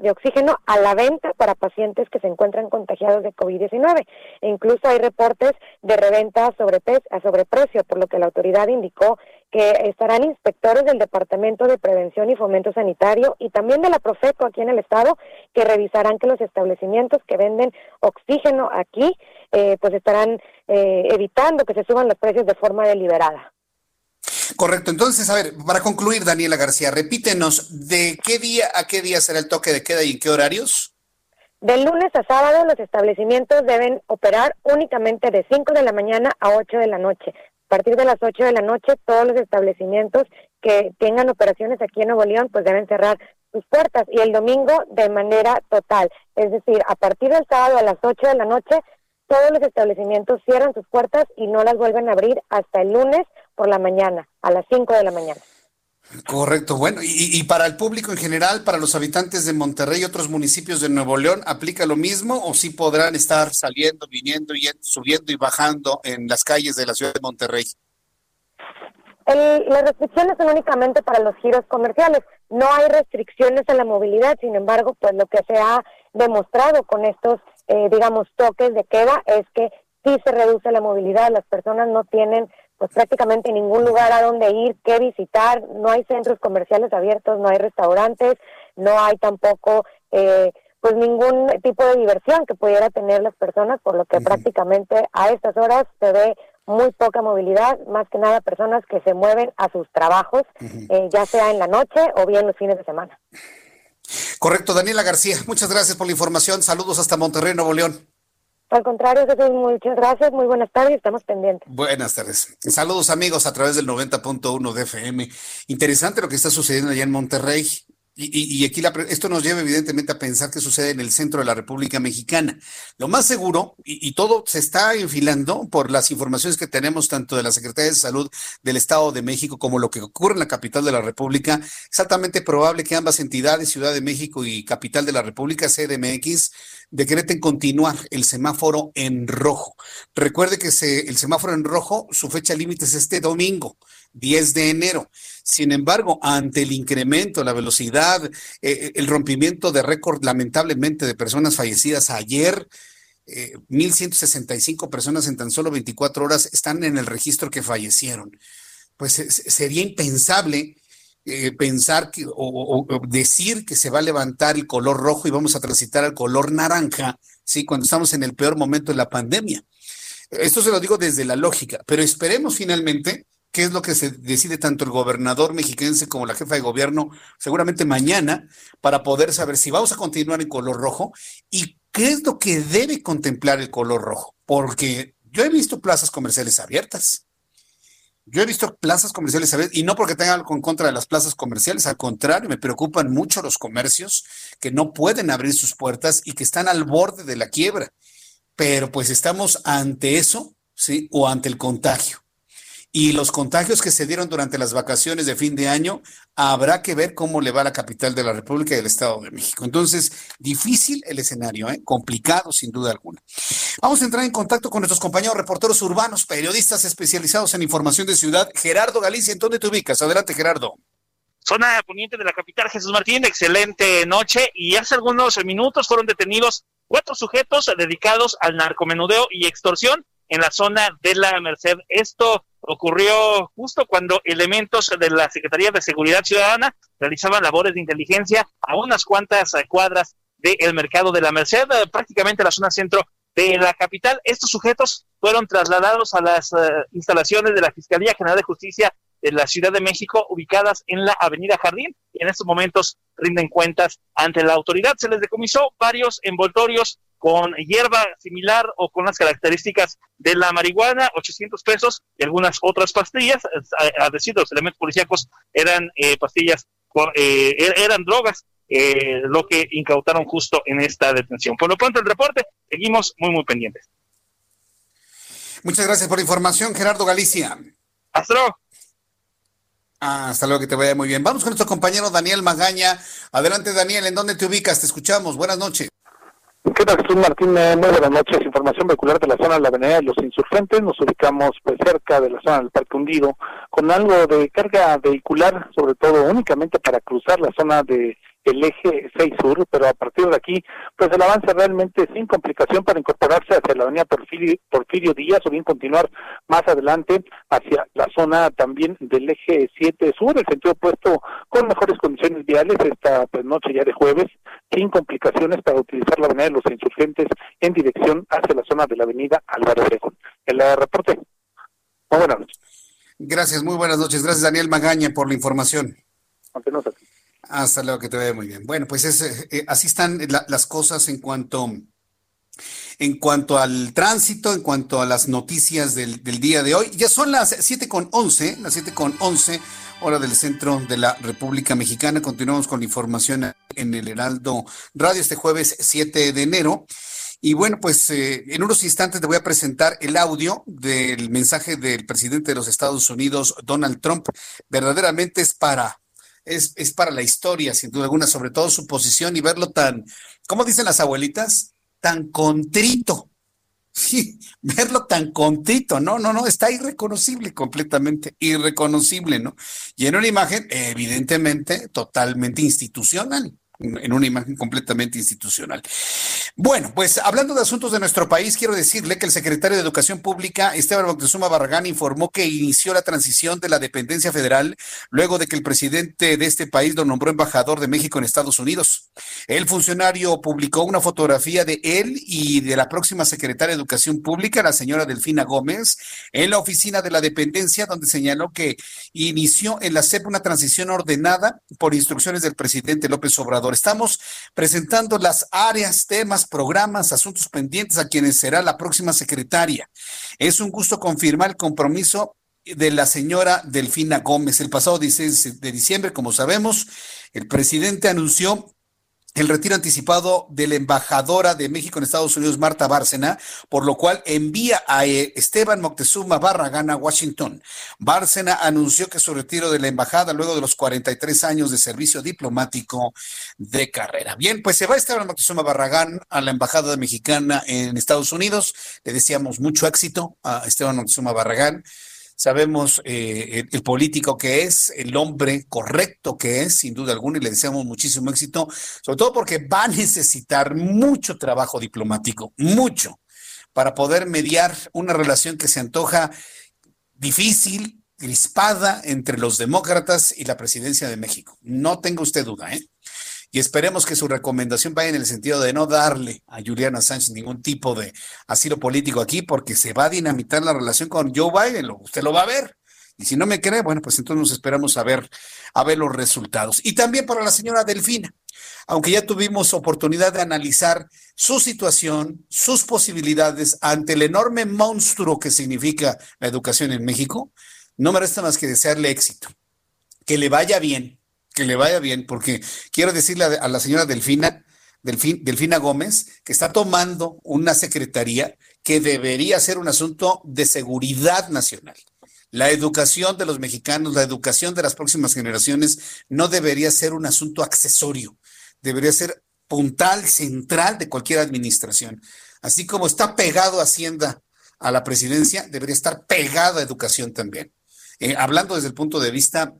de oxígeno a la venta para pacientes que se encuentran contagiados de COVID-19. E incluso hay reportes de reventa a, a sobreprecio, por lo que la autoridad indicó que estarán inspectores del Departamento de Prevención y Fomento Sanitario y también de la Profeco aquí en el estado que revisarán que los establecimientos que venden oxígeno aquí eh, pues estarán eh, evitando que se suban los precios de forma deliberada. Correcto. Entonces, a ver, para concluir, Daniela García, repítenos, ¿de qué día a qué día será el toque de queda y en qué horarios? De lunes a sábado los establecimientos deben operar únicamente de 5 de la mañana a 8 de la noche. A partir de las 8 de la noche todos los establecimientos que tengan operaciones aquí en Nuevo León pues deben cerrar sus puertas y el domingo de manera total. Es decir, a partir del sábado a las 8 de la noche todos los establecimientos cierran sus puertas y no las vuelven a abrir hasta el lunes por la mañana, a las 5 de la mañana. Correcto, bueno, y, para el público en general, para los habitantes de Monterrey y otros municipios de Nuevo León, ¿aplica lo mismo o sí podrán estar saliendo, viniendo y subiendo y bajando en las calles de la ciudad de Monterrey? las restricciones son únicamente para los giros comerciales. No hay restricciones en la movilidad, sin embargo, pues lo que se ha demostrado con estos, eh, digamos, toques de queda es que sí se reduce la movilidad. Las personas no tienen pues prácticamente ningún lugar a donde ir, que visitar, no hay centros comerciales abiertos, no hay restaurantes, no hay tampoco eh, pues ningún tipo de diversión que pudiera tener las personas, por lo que prácticamente a estas horas se ve muy poca movilidad, más que nada personas que se mueven a sus trabajos, eh, ya sea en la noche o bien los fines de semana. Correcto, Daniela García, muchas gracias por la información. Saludos hasta Monterrey, Nuevo León. Al contrario, Jesús, muchas gracias, muy buenas tardes, estamos pendientes. Buenas tardes. Saludos amigos a través del 90.1 de FM. Interesante lo que está sucediendo allá en Monterrey. Y, aquí esto nos lleva evidentemente a pensar qué sucede en el centro de la República Mexicana. Lo más seguro, y, todo se está enfilando por las informaciones que tenemos tanto de la Secretaría de Salud del Estado de México como lo que ocurre en la capital de la República, es altamente probable que ambas entidades, Ciudad de México y capital de la República, CDMX, decreten continuar el semáforo en rojo. Recuerde que el semáforo en rojo, su fecha límite es este domingo. 10 de enero. Sin embargo, ante el incremento, la velocidad, eh, eh, el rompimiento de récord lamentablemente de personas fallecidas ayer, 1.165 eh, personas en tan solo 24 horas están en el registro que fallecieron. Pues sería impensable pensar que, o, decir que se va a levantar el color rojo y vamos a transitar al color naranja, ¿sí? Cuando estamos en el peor momento de la pandemia. Esto se lo digo desde la lógica, pero esperemos finalmente qué es lo que se decide tanto el gobernador mexiquense como la jefa de gobierno, seguramente mañana, para poder saber si vamos a continuar en color rojo y qué es lo que debe contemplar el color rojo. Porque yo he visto plazas comerciales abiertas. Yo he visto plazas comerciales abiertas y no porque tenga algo en contra de las plazas comerciales, al contrario, me preocupan mucho los comercios que no pueden abrir sus puertas y que están al borde de la quiebra. Pero pues estamos ante eso, ¿sí? O ante el contagio y los contagios que se dieron durante las vacaciones de fin de año, habrá que ver cómo le va a la capital de la República y el Estado de México. Entonces, difícil el escenario, ¿eh? complicado sin duda alguna. Vamos a entrar en contacto con nuestros compañeros reporteros urbanos, periodistas especializados en información de ciudad. Gerardo Galicia, ¿en dónde te ubicas? Adelante, Gerardo. Zona poniente de la capital, Jesús Martín, excelente noche. Y hace algunos minutos fueron detenidos cuatro sujetos dedicados al narcomenudeo y extorsión en la zona de la Merced. Esto ocurrió justo cuando elementos de la Secretaría de Seguridad Ciudadana realizaban labores de inteligencia a unas cuantas eh, cuadras del mercado de la Merced, eh, prácticamente la zona centro de la capital. Estos sujetos fueron trasladados a las eh, instalaciones de la Fiscalía General de Justicia de la Ciudad de México, ubicadas en la Avenida Jardín, y en estos momentos rinden cuentas ante la autoridad. Se les decomisó varios envoltorios con hierba similar o con las características de la marihuana, 800 pesos y algunas otras pastillas, a, decir los elementos policíacos eran eh, pastillas, eh, er, eran drogas, eh, lo que incautaron justo en esta detención. Por lo pronto el reporte, seguimos muy, muy pendientes. Muchas gracias por la información, Gerardo Galicia. Hasta luego. Ah, hasta luego, que te vaya muy bien. Vamos con nuestro compañero Daniel Magaña. Adelante, Daniel, ¿en dónde te ubicas? Te escuchamos. Buenas noches. ¿Qué tal, Jesús Martín? Muy buenas noches. Información vehicular de la zona de la Avenida de los Insurgentes. Nos ubicamos pues cerca de la zona del Parque Hundido con algo de carga vehicular, sobre todo únicamente para cruzar la zona de el eje 6 sur, pero a partir de aquí, pues el avance realmente sin complicación para incorporarse hacia la avenida Porfirio, Porfirio Díaz o bien continuar más adelante hacia la zona también del eje 7 sur, el sentido opuesto con mejores condiciones viales esta pues, noche ya de jueves, sin complicaciones para utilizar la avenida de los insurgentes en dirección hacia la zona de la avenida Álvaro Obregón. El reporte. Muy buenas noches. Gracias, muy buenas noches. Gracias Daniel Magaña por la información. Mantenos aquí. Hasta luego, que te vea muy bien. Bueno, pues es, eh, eh, así están las cosas en cuanto, en cuanto al tránsito, en cuanto a las noticias del, día de hoy. Ya son las siete con once, las siete con once, hora del centro de la República Mexicana. Continuamos con la información en el Heraldo Radio este jueves 7 de enero. Y bueno, pues eh, en unos instantes te voy a presentar el audio del mensaje del presidente de los Estados Unidos, Donald Trump. Verdaderamente es para, es, es para la historia, sin duda alguna, sobre todo su posición y verlo tan, ¿cómo dicen las abuelitas? Tan contrito. Verlo tan contrito, no, no, no, está irreconocible completamente, irreconocible, ¿no? Y en una imagen, evidentemente, totalmente institucional en una imagen completamente institucional. Bueno, pues hablando de asuntos de nuestro país, quiero decirle que el secretario de Educación Pública, Esteban Moctezuma Barragán, informó que inició la transición de la dependencia federal luego de que el presidente de este país lo nombró embajador de México en Estados Unidos. El funcionario publicó una fotografía de él y de la próxima secretaria de Educación Pública, la señora Delfina Gómez, en la oficina de la dependencia, donde señaló que inició en la CEP una transición ordenada por instrucciones del presidente López Obrador. Estamos presentando las áreas, temas, programas, asuntos pendientes a quienes será la próxima secretaria. Es un gusto confirmar el compromiso de la señora Delfina Gómez. El pasado 16 de diciembre, como sabemos, el presidente anunció el retiro anticipado de la embajadora de México en Estados Unidos, Marta Bárcena, por lo cual envía a eh, Esteban Moctezuma Barragán a Washington. Bárcena anunció que su retiro de la embajada luego de los 43 años de servicio diplomático de carrera. Bien, pues se va Esteban Moctezuma Barragán a la embajada mexicana en Estados Unidos. Le deseamos mucho éxito a Esteban Moctezuma Barragán sabemos eh, el, político que es, el hombre correcto que es, sin duda alguna, y le deseamos muchísimo éxito, sobre todo porque va a necesitar mucho trabajo diplomático, mucho, para poder mediar una relación que se antoja difícil, crispada entre los demócratas y la presidencia de México. No tenga usted duda, ¿eh? Y esperemos que su recomendación vaya en el sentido de no darle a Juliana Sánchez ningún tipo de asilo político aquí, porque se va a dinamitar la relación con Joe Biden, usted lo va a ver. Y si no me cree, bueno, pues entonces nos esperamos a ver, a ver los resultados. Y también para la señora Delfina, aunque ya tuvimos oportunidad de analizar su situación, sus posibilidades ante el enorme monstruo que significa la educación en México, no me resta más que desearle éxito, que le vaya bien, que le vaya bien, porque quiero decirle a, la señora Delfina, Delfina Gómez, que está tomando una secretaría que debería ser un asunto de seguridad nacional. La educación de los mexicanos, la educación de las próximas generaciones no debería ser un asunto accesorio, debería ser puntal, central de cualquier administración. Así como está pegado Hacienda a la presidencia, debería estar pegado a educación también. Eh, hablando desde el punto de vista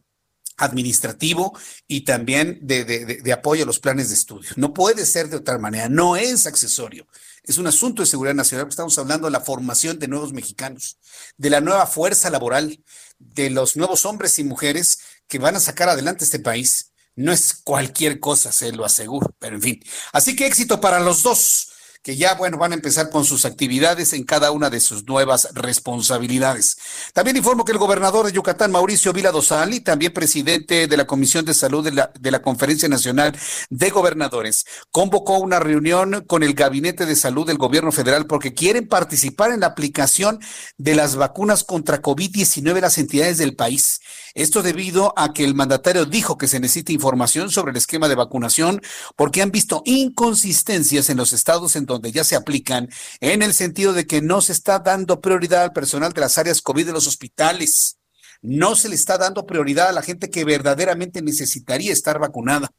administrativo y también de, apoyo a los planes de estudio. No puede ser de otra manera, no es accesorio. Es un asunto de seguridad nacional, estamos hablando de la formación de nuevos mexicanos, de la nueva fuerza laboral, de los nuevos hombres y mujeres que van a sacar adelante este país. No es cualquier cosa, se lo aseguro, pero en fin. Así que éxito para los dos que ya, bueno, van a empezar con sus actividades en cada una de sus nuevas responsabilidades. También informo que el gobernador de Yucatán, Mauricio Vila Dosal, y también presidente de la Comisión de Salud de la, de la Conferencia Nacional de Gobernadores, convocó una reunión con el Gabinete de Salud del Gobierno Federal porque quieren participar en la aplicación de las vacunas contra COVID-19 en las entidades del país. Esto debido a que el mandatario dijo que se necesita información sobre el esquema de vacunación porque han visto inconsistencias en los estados en donde ya se aplican en el sentido de que no se está dando prioridad al personal de las áreas COVID de los hospitales no se le está dando prioridad a la gente que verdaderamente necesitaría estar vacunada.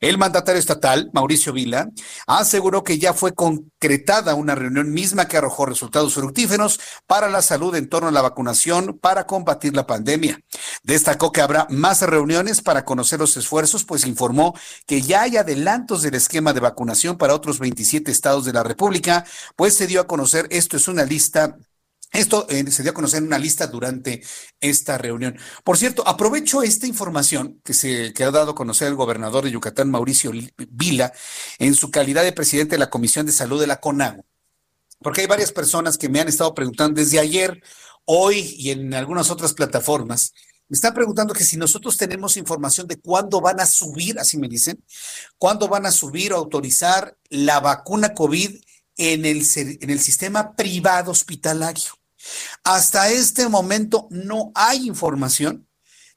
El mandatario estatal, Mauricio Vila, aseguró que ya fue concretada una reunión misma que arrojó resultados fructíferos para la salud en torno a la vacunación para combatir la pandemia. Destacó que habrá más reuniones para conocer los esfuerzos, pues informó que ya hay adelantos del esquema de vacunación para otros 27 estados de la República, pues se dio a conocer, esto es una lista esto eh, se dio a conocer en una lista durante esta reunión. Por cierto, aprovecho esta información que se que ha dado a conocer el gobernador de Yucatán, Mauricio Vila, en su calidad de presidente de la Comisión de Salud de la CONAGO, porque hay varias personas que me han estado preguntando desde ayer, hoy y en algunas otras plataformas. Me están preguntando que si nosotros tenemos información de cuándo van a subir, así me dicen, cuándo van a subir o autorizar la vacuna COVID en el, en el sistema privado hospitalario. Hasta este momento no hay información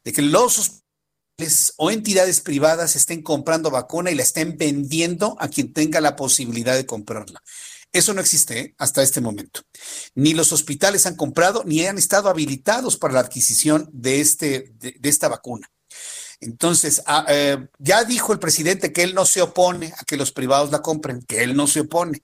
de que los hospitales o entidades privadas estén comprando vacuna y la estén vendiendo a quien tenga la posibilidad de comprarla. Eso no existe ¿eh? hasta este momento. Ni los hospitales han comprado ni han estado habilitados para la adquisición de, este, de, esta vacuna. Entonces, ah, eh, ya dijo el presidente que él no se opone a que los privados la compren, que él no se opone,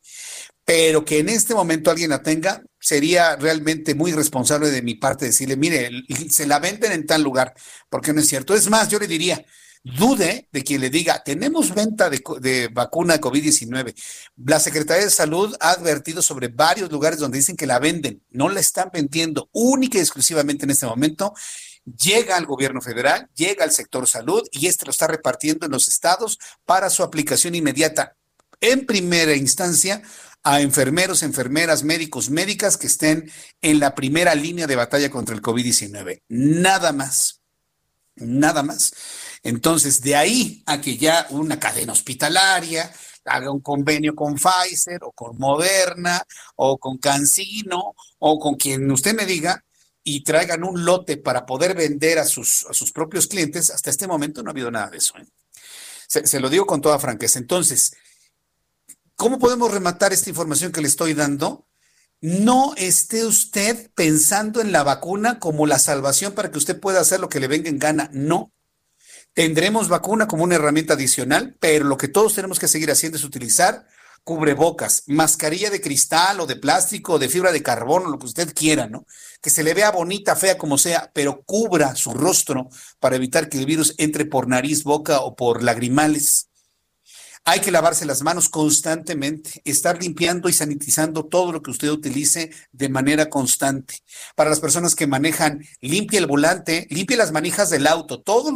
pero que en este momento alguien la tenga, sería realmente muy responsable de mi parte decirle, mire, se la venden en tal lugar, porque no es cierto. Es más, yo le diría, dude de quien le diga, tenemos venta de, vacuna de COVID-19. La Secretaría de Salud ha advertido sobre varios lugares donde dicen que la venden, no la están vendiendo única y exclusivamente en este momento. Llega al gobierno federal, llega al sector salud y este lo está repartiendo en los estados para su aplicación inmediata. En primera instancia, a enfermeros, enfermeras, médicos, médicas que estén en la primera línea de batalla contra el COVID-19. Nada más. Nada más. Entonces, de ahí a que ya una cadena hospitalaria haga un convenio con Pfizer o con Moderna o con Cancino o con quien usted me diga y traigan un lote para poder vender a sus, a sus propios clientes, hasta este momento no ha habido nada de eso. ¿eh? Se, se lo digo con toda franqueza. Entonces, ¿cómo podemos rematar esta información que le estoy dando? no esté usted pensando en la vacuna como la salvación para que usted pueda hacer lo que le venga en gana. No. Tendremos vacuna como una herramienta adicional, pero lo que todos tenemos que seguir haciendo es utilizar cubrebocas, mascarilla de cristal o de plástico o de fibra de carbono, lo que usted quiera, ¿no? Que se le vea bonita, fea como sea, pero cubra su rostro para evitar que el virus entre por nariz, boca o por lagrimales. Hay que lavarse las manos constantemente, estar limpiando y sanitizando todo lo que usted utilice de manera constante. Para las personas que manejan, limpie el volante, limpie las manijas del auto, todos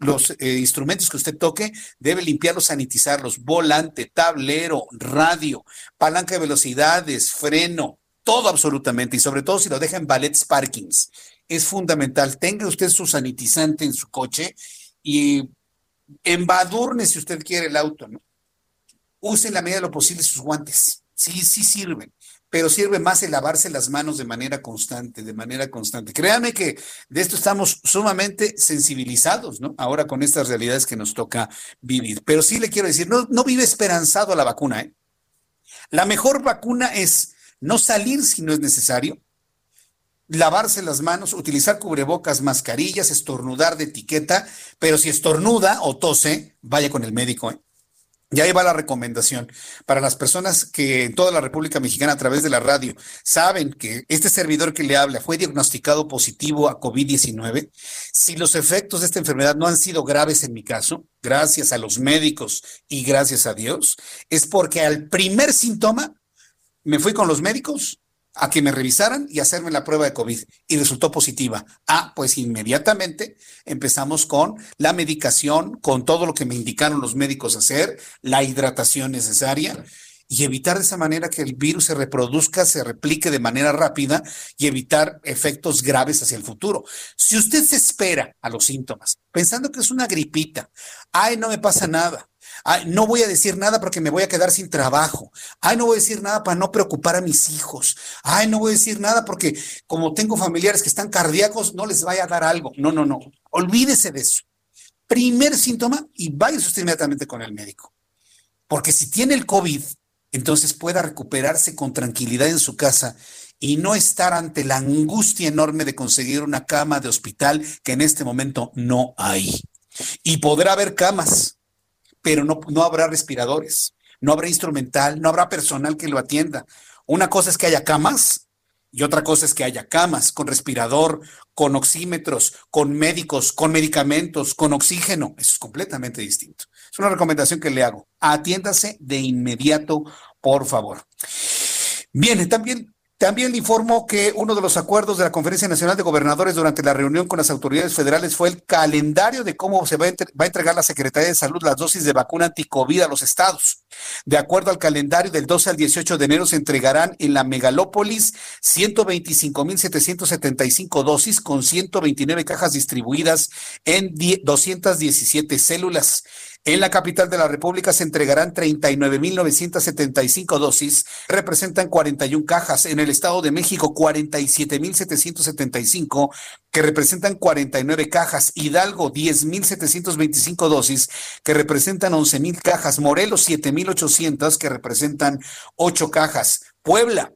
los, eh, instrumentos que usted toque, debe limpiarlos, sanitizarlos, volante, tablero, radio, palanca de velocidades, freno, todo absolutamente, y sobre todo si lo deja en ballets parkings. Es fundamental, tenga usted su sanitizante en su coche y embadurne si usted quiere el auto, ¿no? Use en la medida de lo posible sus guantes. Sí, sí sirven, pero sirve más el lavarse las manos de manera constante, de manera constante. Créame que de esto estamos sumamente sensibilizados, ¿no? Ahora con estas realidades que nos toca vivir. Pero sí le quiero decir, no, no vive esperanzado a la vacuna, ¿eh? La mejor vacuna es no salir si no es necesario, lavarse las manos, utilizar cubrebocas, mascarillas, estornudar de etiqueta, pero si estornuda o tose, vaya con el médico. ¿eh? Y ahí va la recomendación para las personas que en toda la República Mexicana a través de la radio saben que este servidor que le habla fue diagnosticado positivo a COVID-19. Si los efectos de esta enfermedad no han sido graves en mi caso, gracias a los médicos y gracias a Dios, es porque al primer síntoma me fui con los médicos a que me revisaran y hacerme la prueba de COVID y resultó positiva. Ah, pues inmediatamente empezamos con la medicación, con todo lo que me indicaron los médicos hacer, la hidratación necesaria y evitar de esa manera que el virus se reproduzca, se replique de manera rápida y evitar efectos graves hacia el futuro. Si usted se espera a los síntomas, pensando que es una gripita, ay, no me pasa nada, Ay, no voy a decir nada porque me voy a quedar sin trabajo. Ay, no voy a decir nada para no preocupar a mis hijos. Ay, no voy a decir nada porque como tengo familiares que están cardíacos, no les vaya a dar algo. No, no, no. Olvídese de eso. Primer síntoma y vaya usted inmediatamente con el médico. Porque si tiene el COVID, entonces pueda recuperarse con tranquilidad en su casa y no estar ante la angustia enorme de conseguir una cama de hospital que en este momento no hay. Y podrá haber camas, pero no, no habrá respiradores, no habrá instrumental, no habrá personal que lo atienda. Una cosa es que haya camas y otra cosa es que haya camas con respirador, con oxímetros, con médicos, con medicamentos, con oxígeno. Eso es completamente distinto. Es una recomendación que le hago. Atiéndase de inmediato, por favor. Bien, también también le informo que uno de los acuerdos de la Conferencia Nacional de Gobernadores durante la reunión con las autoridades federales fue el calendario de cómo se va a, entregar la Secretaría de Salud las dosis de vacuna anticovid a los estados. De acuerdo al calendario, del 12 al 18 de enero se entregarán en la megalópolis 125.775 dosis con 129 cajas distribuidas en 217 células. En la capital de la República se entregarán 39.975 dosis, representan 41 cajas. En el Estado de México, 47.775, que representan 49 cajas. Hidalgo, 10.725 dosis, que representan 11.000 cajas. Morelos, 7.800, que representan 8 cajas. Puebla,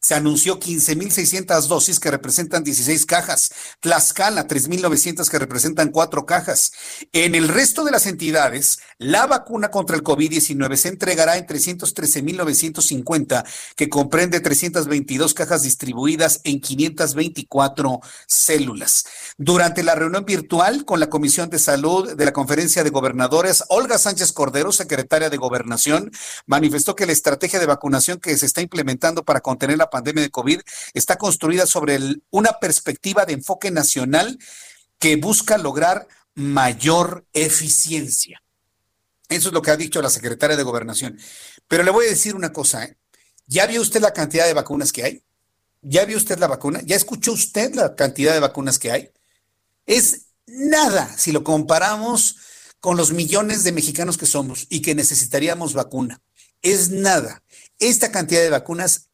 se anunció 15.600 dosis que representan 16 cajas. Tlaxcala, 3.900 que representan 4 cajas. En el resto de las entidades, la vacuna contra el COVID-19 se entregará en 313.950, que comprende 322 cajas distribuidas en 524 células. Durante la reunión virtual con la Comisión de Salud de la Conferencia de Gobernadores, Olga Sánchez Cordero, secretaria de Gobernación, manifestó que la estrategia de vacunación que se está implementando para contener la pandemia de COVID está construida sobre una perspectiva de enfoque nacional que busca lograr mayor eficiencia. Eso es lo que ha dicho la secretaria de Gobernación. Pero le voy a decir una cosa, ¿eh? ¿ya vio usted la cantidad de vacunas que hay? ¿Ya vio usted la vacuna? ¿Ya escuchó usted la cantidad de vacunas que hay? Es nada si lo comparamos con los millones de mexicanos que somos y que necesitaríamos vacuna. Es nada. Esta cantidad de vacunas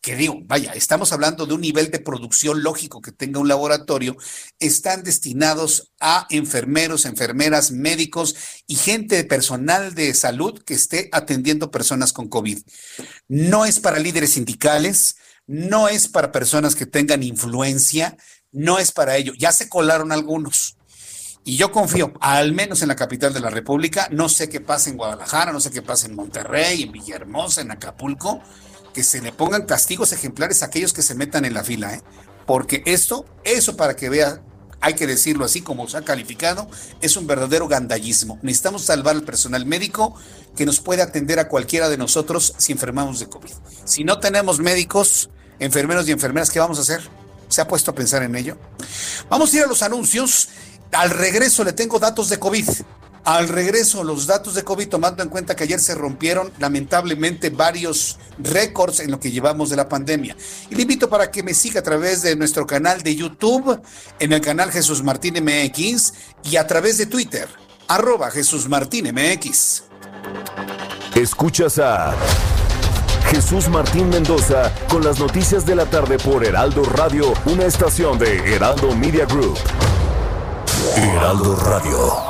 que digo, vaya, estamos hablando de un nivel de producción lógico que tenga un laboratorio, están destinados a enfermeros, enfermeras, médicos y gente de personal de salud que esté atendiendo personas con COVID. No es para líderes sindicales, no es para personas que tengan influencia, no es para ello. Ya se colaron algunos. Y yo confío, al menos en la capital de la República, no sé qué pasa en Guadalajara, no sé qué pasa en Monterrey, en Villahermosa, en Acapulco, que se le pongan castigos ejemplares a aquellos que se metan en la fila, ¿eh? porque esto, eso para que vea, hay que decirlo así como se ha calificado, es un verdadero gandallismo. Necesitamos salvar al personal médico que nos puede atender a cualquiera de nosotros si enfermamos de COVID. Si no tenemos médicos, enfermeros y enfermeras, ¿qué vamos a hacer? ¿Se ha puesto a pensar en ello? Vamos a ir a los anuncios. Al regreso le tengo datos de COVID. Al regreso, los datos de COVID, tomando en cuenta que ayer se rompieron lamentablemente varios récords en lo que llevamos de la pandemia. Y le invito para que me siga a través de nuestro canal de YouTube, en el canal Jesús Martín MX y a través de Twitter, arroba Jesús Martín MX. Escuchas a Jesús Martín Mendoza con las noticias de la tarde por Heraldo Radio, una estación de Heraldo Media Group. Heraldo Radio.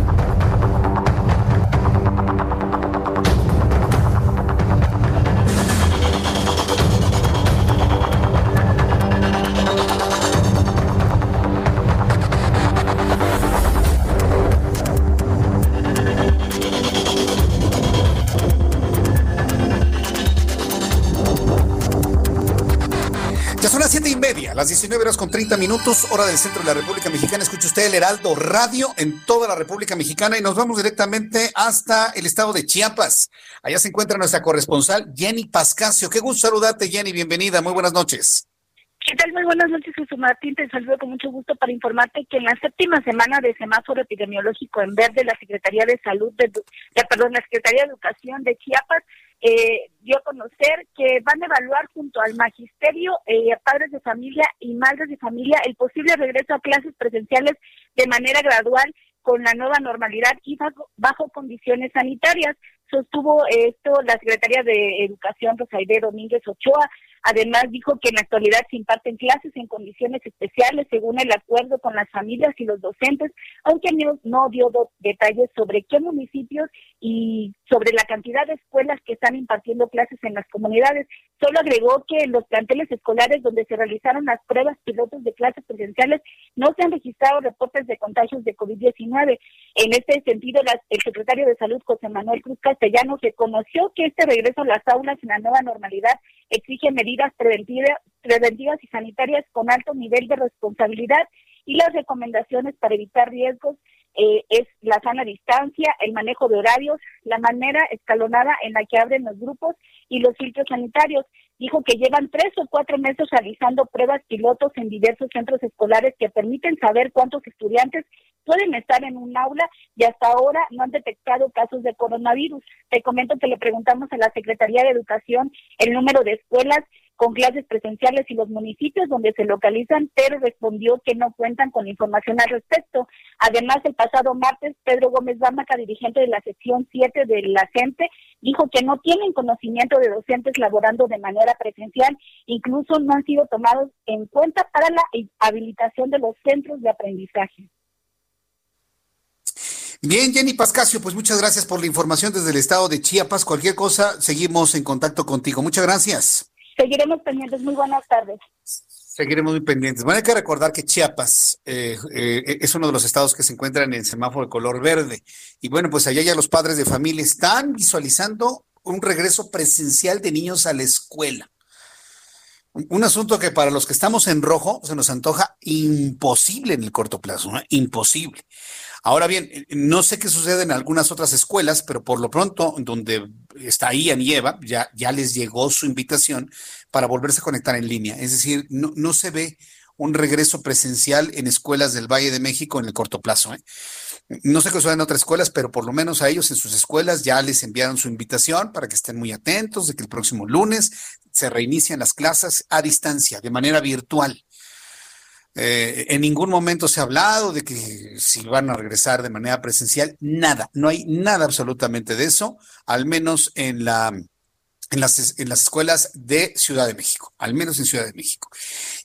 Las 19 horas con 30 minutos, hora del centro de la República Mexicana. Escucha usted el Heraldo Radio en toda la República Mexicana y nos vamos directamente hasta el estado de Chiapas. Allá se encuentra nuestra corresponsal Jenny Pascasio. Qué gusto saludarte, Jenny. Bienvenida. Muy buenas noches. ¿Qué tal? Muy buenas noches, Jesús Martín. Te saludo con mucho gusto para informarte que en la séptima semana de semáforo epidemiológico en verde, la Secretaría de Salud, de, perdón, la Secretaría de Educación de Chiapas eh, dio a conocer que van a evaluar junto al magisterio, eh, padres de familia y madres de familia el posible regreso a clases presenciales de manera gradual con la nueva normalidad y bajo, condiciones sanitarias. Sostuvo esto la Secretaría de Educación, Rosaide Domínguez Ochoa. Además, dijo que en la actualidad se imparten clases en condiciones especiales según el acuerdo con las familias y los docentes, aunque no, dio detalles sobre qué municipios y sobre la cantidad de escuelas que están impartiendo clases en las comunidades. Solo agregó que en los planteles escolares donde se realizaron las pruebas pilotos de clases presenciales no se han registrado reportes de contagios de COVID-19. En este sentido, el secretario de Salud, José Manuel Cruz Castellanos, reconoció que este regreso a las aulas en la nueva normalidad exige medidas preventivas, preventivas y sanitarias con alto nivel de responsabilidad y las recomendaciones para evitar riesgos eh, es la sana distancia, el manejo de horarios, la manera escalonada en la que abren los grupos y los filtros sanitarios. Dijo que llevan tres o cuatro meses realizando pruebas pilotos en diversos centros escolares que permiten saber cuántos estudiantes pueden estar en un aula y hasta ahora no han detectado casos de coronavirus. Te comento que le preguntamos a la Secretaría de Educación el número de escuelas con clases presenciales y los municipios donde se localizan, pero respondió que no cuentan con información al respecto. Además, el pasado martes, Pedro Gómez Bámaca, dirigente de la sección 7 de la gente, dijo que no tienen conocimiento de docentes laborando de manera presencial, incluso no han sido tomados en cuenta para la habilitación de los centros de aprendizaje. Bien, Jenny Pascasio, pues muchas gracias por la información desde el estado de Chiapas. Cualquier cosa, seguimos en contacto contigo. Muchas gracias. Seguiremos pendientes. Muy buenas tardes. Seguiremos muy pendientes. Bueno, hay que recordar que Chiapas eh, eh, es uno de los estados que se encuentran en el semáforo de color verde. Y bueno, pues allá ya los padres de familia están visualizando un regreso presencial de niños a la escuela. Un asunto que para los que estamos en rojo se nos antoja imposible en el corto plazo, ¿no? imposible. Ahora bien, no sé qué sucede en algunas otras escuelas, pero por lo pronto, donde está Ian y Eva, ya, les llegó su invitación para volverse a conectar en línea. Es decir, no, no se ve un regreso presencial en escuelas del Valle de México en el corto plazo. ¿eh? No sé qué sucede en otras escuelas, pero por lo menos a ellos en sus escuelas ya les enviaron su invitación para que estén muy atentos de que el próximo lunes se reinician las clases a distancia, de manera virtual. Eh, en ningún momento se ha hablado de que si van a regresar de manera presencial, nada, no hay nada absolutamente de eso, al menos en la en las, en las escuelas de Ciudad de México, al menos en Ciudad de México.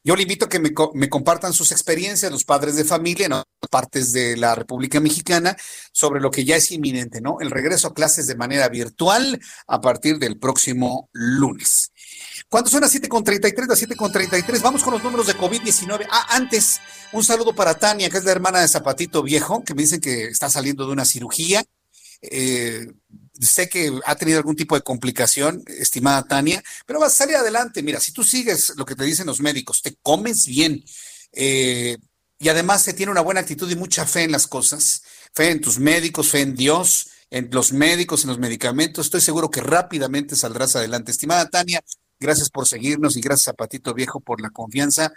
Yo le invito a que me, me compartan sus experiencias, los padres de familia en otras partes de la República Mexicana, sobre lo que ya es inminente, ¿no? El regreso a clases de manera virtual a partir del próximo lunes. ¿Cuánto son las 7.33? Las 7.33. Vamos con los números de COVID-19. Ah, antes, un saludo para Tania, que es la hermana de Zapatito Viejo, que me dicen que está saliendo de una cirugía. Eh, sé que ha tenido algún tipo de complicación, estimada Tania, pero va a salir adelante. Mira, si tú sigues lo que te dicen los médicos, te comes bien eh, y además se tiene una buena actitud y mucha fe en las cosas, fe en tus médicos, fe en Dios, en los médicos, en los medicamentos, estoy seguro que rápidamente saldrás adelante. Estimada Tania, Gracias por seguirnos y gracias a Patito Viejo por la confianza.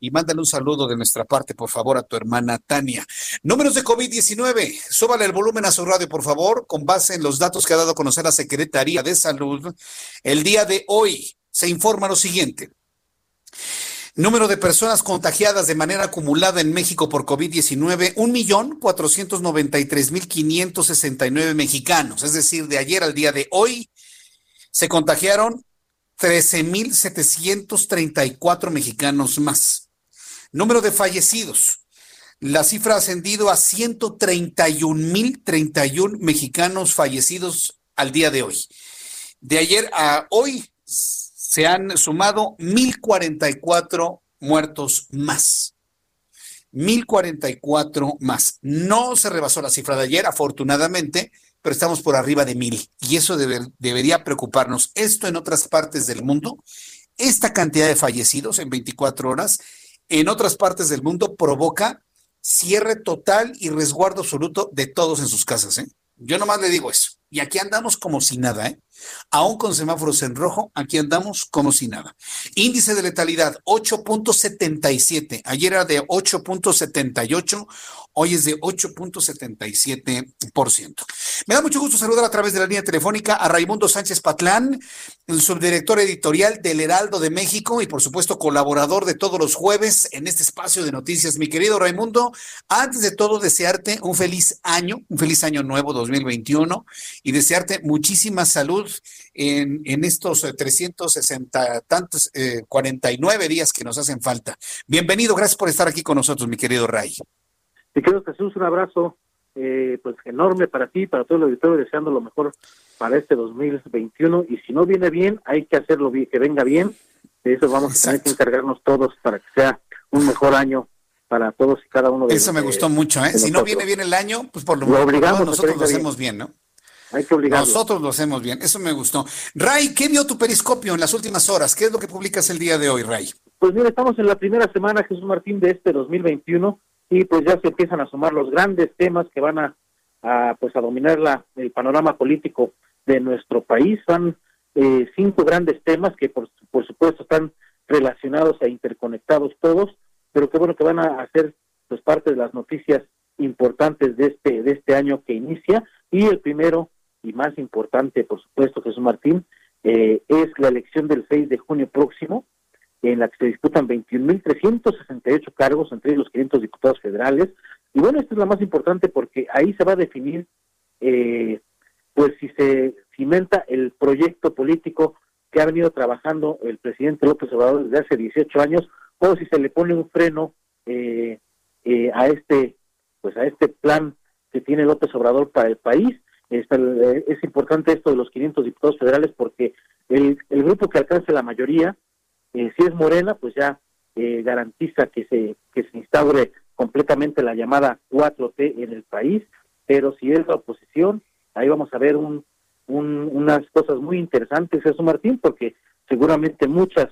Y mándale un saludo de nuestra parte, por favor, a tu hermana Tania. Números de COVID-19. Súbale el volumen a su radio, por favor, con base en los datos que ha dado a conocer la Secretaría de Salud. El día de hoy se informa lo siguiente. Número de personas contagiadas de manera acumulada en México por COVID-19, 1.493.569 mexicanos. Es decir, de ayer al día de hoy se contagiaron 13.734 mexicanos más. Número de fallecidos. La cifra ha ascendido a 131.031 mexicanos fallecidos al día de hoy. De ayer a hoy se han sumado 1.044 muertos más. 1.044 más. No se rebasó la cifra de ayer, afortunadamente, pero estamos por arriba de mil. Y eso debería preocuparnos. Esto en otras partes del mundo, esta cantidad de fallecidos en 24 horas, en otras partes del mundo provoca cierre total y resguardo absoluto de todos en sus casas. ¿eh? Yo nomás le digo eso. Y aquí andamos como si nada, ¿eh? Aún con semáforos en rojo, aquí andamos como si nada. Índice de letalidad 8.77. Ayer era de 8.78, hoy es de 8.77%. Me da mucho gusto saludar a través de la línea telefónica a Raimundo Sánchez Patlán, el subdirector editorial del Heraldo de México y por supuesto colaborador de todos los jueves en este espacio de noticias. Mi querido Raimundo, antes de todo desearte un feliz año, un feliz año nuevo 2021 y desearte muchísima salud en, en estos 360 eh, tantos, eh, 49 días que nos hacen falta. Bienvenido, gracias por estar aquí con nosotros, mi querido Ray. Mi querido Jesús, un abrazo eh, pues enorme para ti, para todo el auditorio, deseando lo mejor para este 2021 y si no viene bien, hay que hacerlo bien, que venga bien. De eso vamos a tener que encargarnos todos para que sea un mejor año para todos y cada uno de Eso me gustó mucho, ¿eh? Si no viene bien el año, pues por lo, menos nosotros lo hacemos bien, ¿no? Hay que obligarlo. Nosotros lo hacemos bien, eso me gustó. Ray, ¿qué vio tu periscopio en las últimas horas? ¿Qué es lo que publicas el día de hoy, Ray? Pues mira, estamos en la primera semana, Jesús Martín, de este 2021 y pues ya se empiezan a sumar los grandes temas que van a, pues a dominar la, el panorama político de nuestro país. Son eh, cinco grandes temas que por, por supuesto están relacionados e interconectados todos, pero qué bueno que van a hacer pues parte de las noticias importantes de este de este año que inicia y el primero y más importante, por supuesto, Jesús Martín, eh, es la elección del 6 de junio próximo, en la que se disputan 21.368 cargos entre los 500 diputados federales. Y bueno, esta es la más importante porque ahí se va a definir, eh, pues si se cimenta el proyecto político que ha venido trabajando el presidente López Obrador desde hace 18 años, o si se le pone un freno eh, eh, a este, pues a este plan que tiene López Obrador para el país. Es importante esto de los 500 diputados federales porque el, grupo que alcance la mayoría eh, si es Morena, pues ya eh, garantiza que se, que se instaure completamente la llamada 4T en el país, pero si es la oposición, ahí vamos a ver un, unas cosas muy interesantes, eso Martín, porque seguramente muchas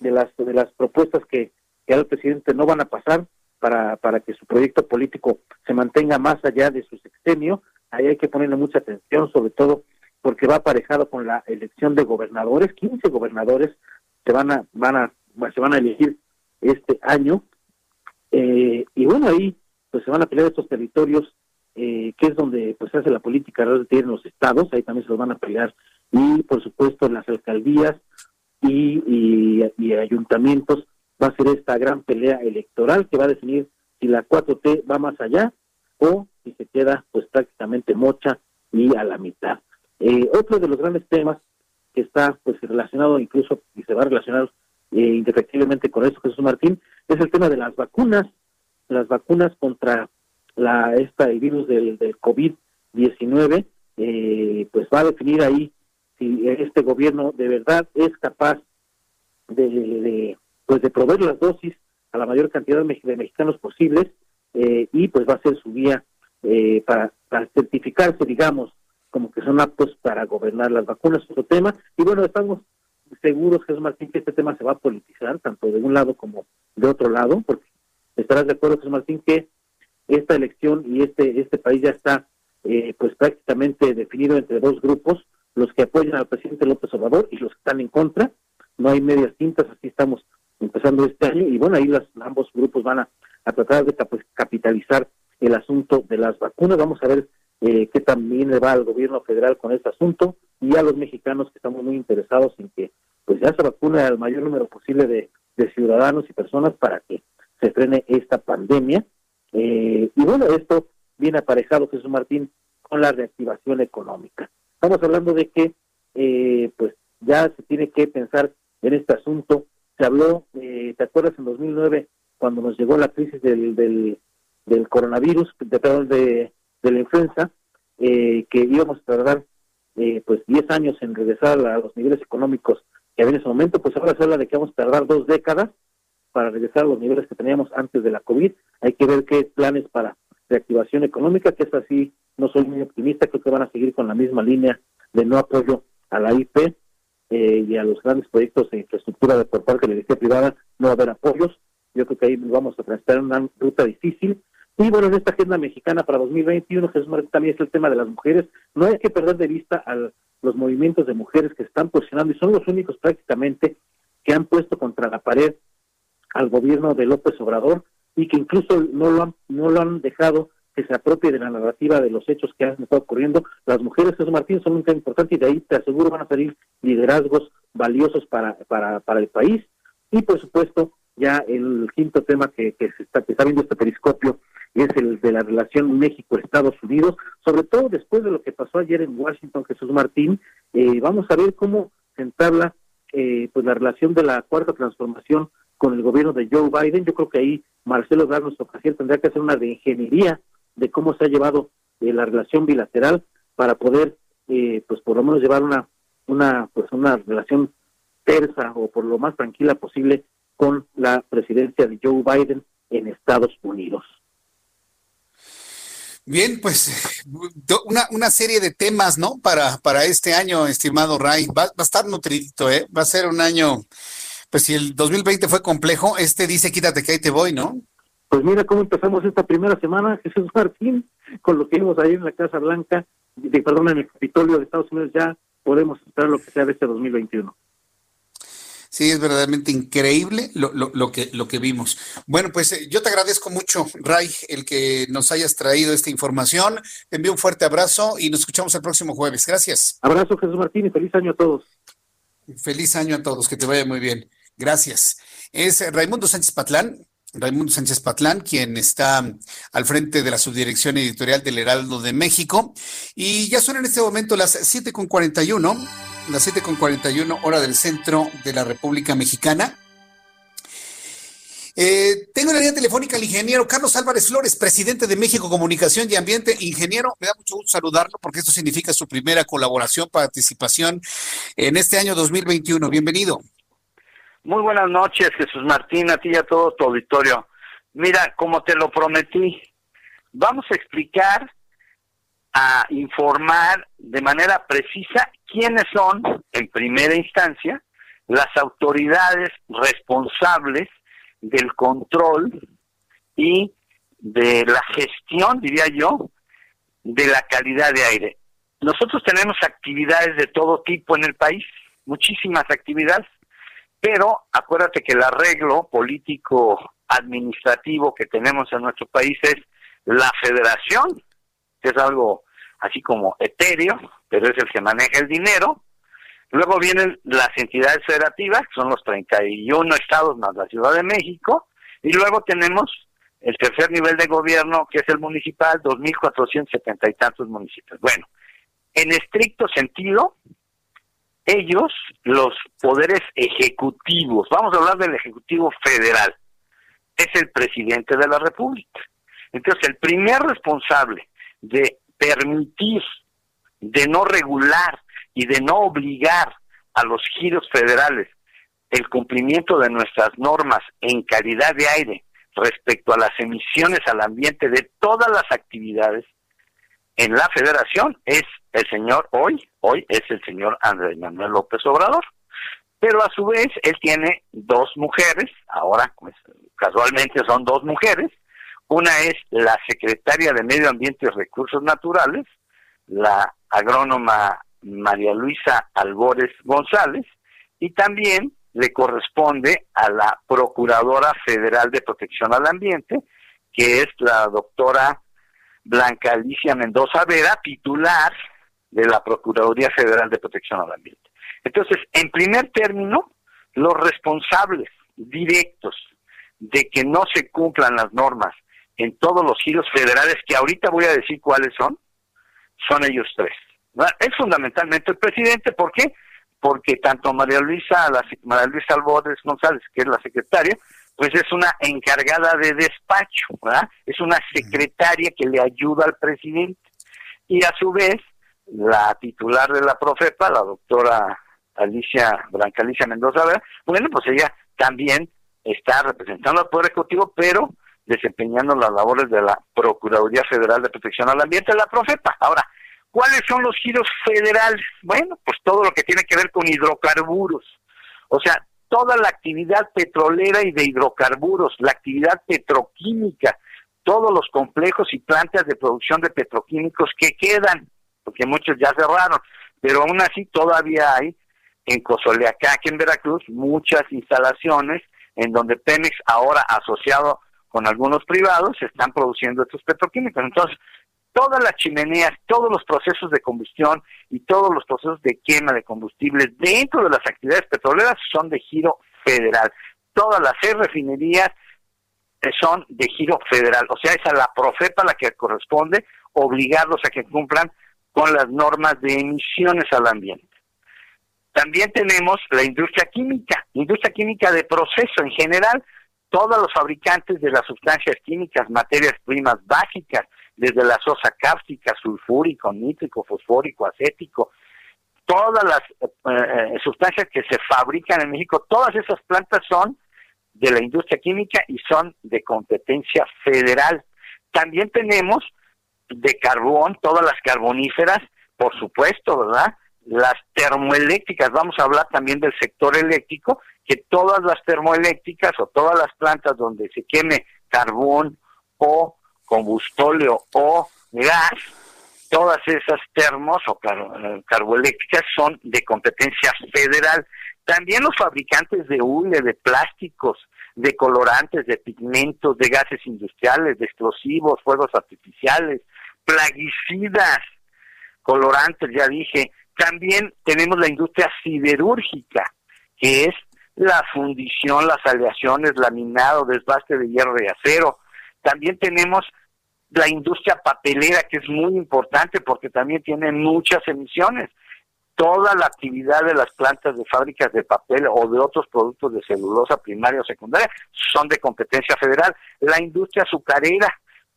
de las de las propuestas que, que el presidente no van a pasar para, para que su proyecto político se mantenga más allá de su sexenio, ahí hay que ponerle mucha atención, sobre todo porque va aparejado con la elección de gobernadores, 15 gobernadores se van a van a se van a elegir este año. Eh, y bueno ahí pues se van a pelear estos territorios eh, que es donde pues se hace la política tienen los estados. Ahí también se los van a pelear y por supuesto las alcaldías y, y, ayuntamientos. Va a ser esta gran pelea electoral que va a definir si la 4T va más allá o si se queda pues prácticamente mocha y a la mitad. Eh, otro de los grandes temas que está pues relacionado incluso y se va a relacionar eh, indefectiblemente con esto, Jesús Martín, es el tema de las vacunas, las vacunas contra la esta el virus del, del COVID-19, eh, pues va a definir ahí si este gobierno de verdad es capaz de, de pues de proveer las dosis a la mayor cantidad de, mexicanos posibles eh, y pues va a ser su vía eh, para, certificarse, digamos, como que son aptos para gobernar las vacunas, otro tema. Y bueno, estamos seguros, Jesús Martín, que este tema se va a politizar, tanto de un lado como de otro lado, porque estarás de acuerdo, Jesús Martín, que esta elección y este, este país ya está eh, pues prácticamente definido entre dos grupos, los que apoyan al presidente López Obrador y los que están en contra. No hay medias tintas, así estamos empezando este año y bueno, ahí las, ambos grupos van a, a tratar de capitalizar el asunto de las vacunas. Vamos a ver eh, que también le va al gobierno federal con este asunto y a los mexicanos que estamos muy interesados en que pues ya se vacune al mayor número posible de, ciudadanos y personas para que se frene esta pandemia. Eh, y bueno, esto viene aparejado, Jesús Martín, con la reactivación económica. Estamos hablando de que eh, pues ya se tiene que pensar en este asunto. Se habló, eh, ¿te acuerdas en 2009 cuando nos llegó la crisis del, del, del coronavirus, de, perdón, de, la influenza, eh, que íbamos a tardar eh, pues 10 años en regresar a los niveles económicos que había en ese momento, pues ahora se habla de que vamos a tardar dos décadas para regresar a los niveles que teníamos antes de la COVID. Hay que ver qué planes para reactivación económica, que es así, no soy muy optimista, creo que van a seguir con la misma línea de no apoyo a la IP eh, y a los grandes proyectos de infraestructura de, por parte de la industria privada, no va a haber apoyos. Yo creo que ahí vamos a transitar una ruta difícil y bueno, en esta agenda mexicana para 2021, Jesús Martín, también es el tema de las mujeres. No hay que perder de vista a los movimientos de mujeres que están posicionando y son los únicos prácticamente que han puesto contra la pared al gobierno de López Obrador y que incluso no lo han, no lo han dejado que se apropie de la narrativa de los hechos que han estado ocurriendo. Las mujeres, Jesús Martín, son un tema importante y de ahí te aseguro van a salir liderazgos valiosos para, para, para el país. Y por supuesto, ya el quinto tema que, que se está, que está viendo este periscopio es el de la relación México-Estados Unidos, sobre todo después de lo que pasó ayer en Washington, Jesús Martín, eh, vamos a ver cómo se entabla eh, pues la relación de la cuarta transformación con el gobierno de Joe Biden. Yo creo que ahí Marcelo Ebrard, nuestro tendrá que hacer una de ingeniería de cómo se ha llevado eh, la relación bilateral para poder, pues por lo menos llevar una, una, pues una relación tersa o por lo más tranquila posible con la presidencia de Joe Biden en Estados Unidos. Bien, pues una, una serie de temas, ¿no? Para, para este año, estimado Ray. Va, va, a estar nutridito, ¿eh? Va a ser un año, pues si el 2020 fue complejo, este dice quítate que ahí te voy, ¿no? Pues mira cómo empezamos esta primera semana, Jesús Martín, con lo que vimos ahí en la Casa Blanca, de, perdón, en el Capitolio de Estados Unidos, ya podemos esperar lo que sea de este 2021. Sí, es verdaderamente increíble lo, lo, que, lo que vimos. Bueno, pues eh, yo te agradezco mucho, Ray, el que nos hayas traído esta información. Te envío un fuerte abrazo y nos escuchamos el próximo jueves. Gracias. Abrazo, Jesús Martín, y feliz año a todos. Feliz año a todos, que te vaya muy bien. Gracias. Es Raimundo Sánchez Patlán, Raimundo Sánchez Patlán, quien está al frente de la subdirección editorial del Heraldo de México. Y ya son en este momento las 7.41, las 7.41 hora del centro de la República Mexicana. Eh, tengo en la línea telefónica al ingeniero Carlos Álvarez Flores, presidente de México Comunicación y Ambiente. Ingeniero, me da mucho gusto saludarlo porque esto significa su primera colaboración, participación en este año 2021. Bienvenido. Muy buenas noches, Jesús Martín, a ti y a todo tu auditorio. Mira, como te lo prometí, vamos a explicar, a informar de manera precisa quiénes son, en primera instancia, las autoridades responsables del control y de la gestión, diría yo, de la calidad de aire. Nosotros tenemos actividades de todo tipo en el país, muchísimas actividades, pero acuérdate que el arreglo político administrativo que tenemos en nuestro país es la federación, que es algo así como etéreo, pero es el que maneja el dinero. Luego vienen las entidades federativas, que son los 31 estados más la Ciudad de México, y luego tenemos el tercer nivel de gobierno, que es el municipal, 2.470 y tantos municipios. Bueno, en estricto sentido, ellos, los poderes ejecutivos, vamos a hablar del Ejecutivo Federal, es el presidente de la República. Entonces, el primer responsable de permitir, de no regular y de no obligar a los giros federales el cumplimiento de nuestras normas en calidad de aire respecto a las emisiones al ambiente de todas las actividades en la federación es el señor hoy, hoy es el señor Andrés Manuel López Obrador. Pero a su vez él tiene dos mujeres, ahora pues, casualmente son dos mujeres, una es la secretaria de Medio Ambiente y Recursos Naturales, la agrónoma María Luisa Albores González, y también le corresponde a la Procuradora Federal de Protección al Ambiente, que es la doctora Blanca Alicia Mendoza Vera, titular de la Procuraduría Federal de Protección al Ambiente. Entonces, en primer término, los responsables directos de que no se cumplan las normas en todos los giros federales, que ahorita voy a decir cuáles son, son ellos tres. Es fundamentalmente el presidente, ¿por qué? Porque tanto María Luisa, la, María Luisa Albores González, que es la secretaria, pues es una encargada de despacho, ¿verdad? Es una secretaria que le ayuda al presidente. Y a su vez, la titular de la Profepa, la doctora Alicia, Blanca Alicia Mendoza, bueno, pues ella también está representando al Poder Ejecutivo, pero desempeñando las labores de la Procuraduría Federal de Protección al Ambiente, la Profepa. Ahora, ¿cuáles son los giros federales? Bueno, pues todo lo que tiene que ver con hidrocarburos. O sea, toda la actividad petrolera y de hidrocarburos, la actividad petroquímica, todos los complejos y plantas de producción de petroquímicos que quedan, porque muchos ya cerraron, pero aún así todavía hay en Cozoleacaque, en Veracruz, muchas instalaciones en donde Pemex, ahora asociado con algunos privados, están produciendo estos petroquímicos. Entonces, todas las chimeneas, todos los procesos de combustión y todos los procesos de quema de combustibles dentro de las actividades petroleras son de giro federal. Todas las refinerías son de giro federal, o sea, es a la Profepa la que corresponde obligarlos a que cumplan con las normas de emisiones al ambiente. También tenemos la industria química, industria química de proceso en general, todos los fabricantes de las sustancias químicas, materias primas básicas, desde la sosa cáustica, sulfúrico, nítrico, fosfórico, acético, todas las eh, eh, sustancias que se fabrican en México, todas esas plantas son de la industria química y son de competencia federal. También tenemos de carbón, todas las carboníferas, por supuesto, ¿verdad? Las termoeléctricas, vamos a hablar también del sector eléctrico, que todas las termoeléctricas o todas las plantas donde se queme carbón o combustóleo o gas, todas esas termos o eh, carboeléctricas son de competencia federal. También los fabricantes de hule, de plásticos, de colorantes, de pigmentos, de gases industriales, de explosivos, fuegos artificiales, plaguicidas, colorantes, ya dije, También tenemos la industria siderúrgica, que es la fundición, las aleaciones, laminado, desbaste de hierro y acero. También tenemos la industria papelera, que es muy importante porque también tiene muchas emisiones. Toda la actividad de las plantas de fábricas de papel o de otros productos de celulosa primaria o secundaria son de competencia federal. La industria azucarera,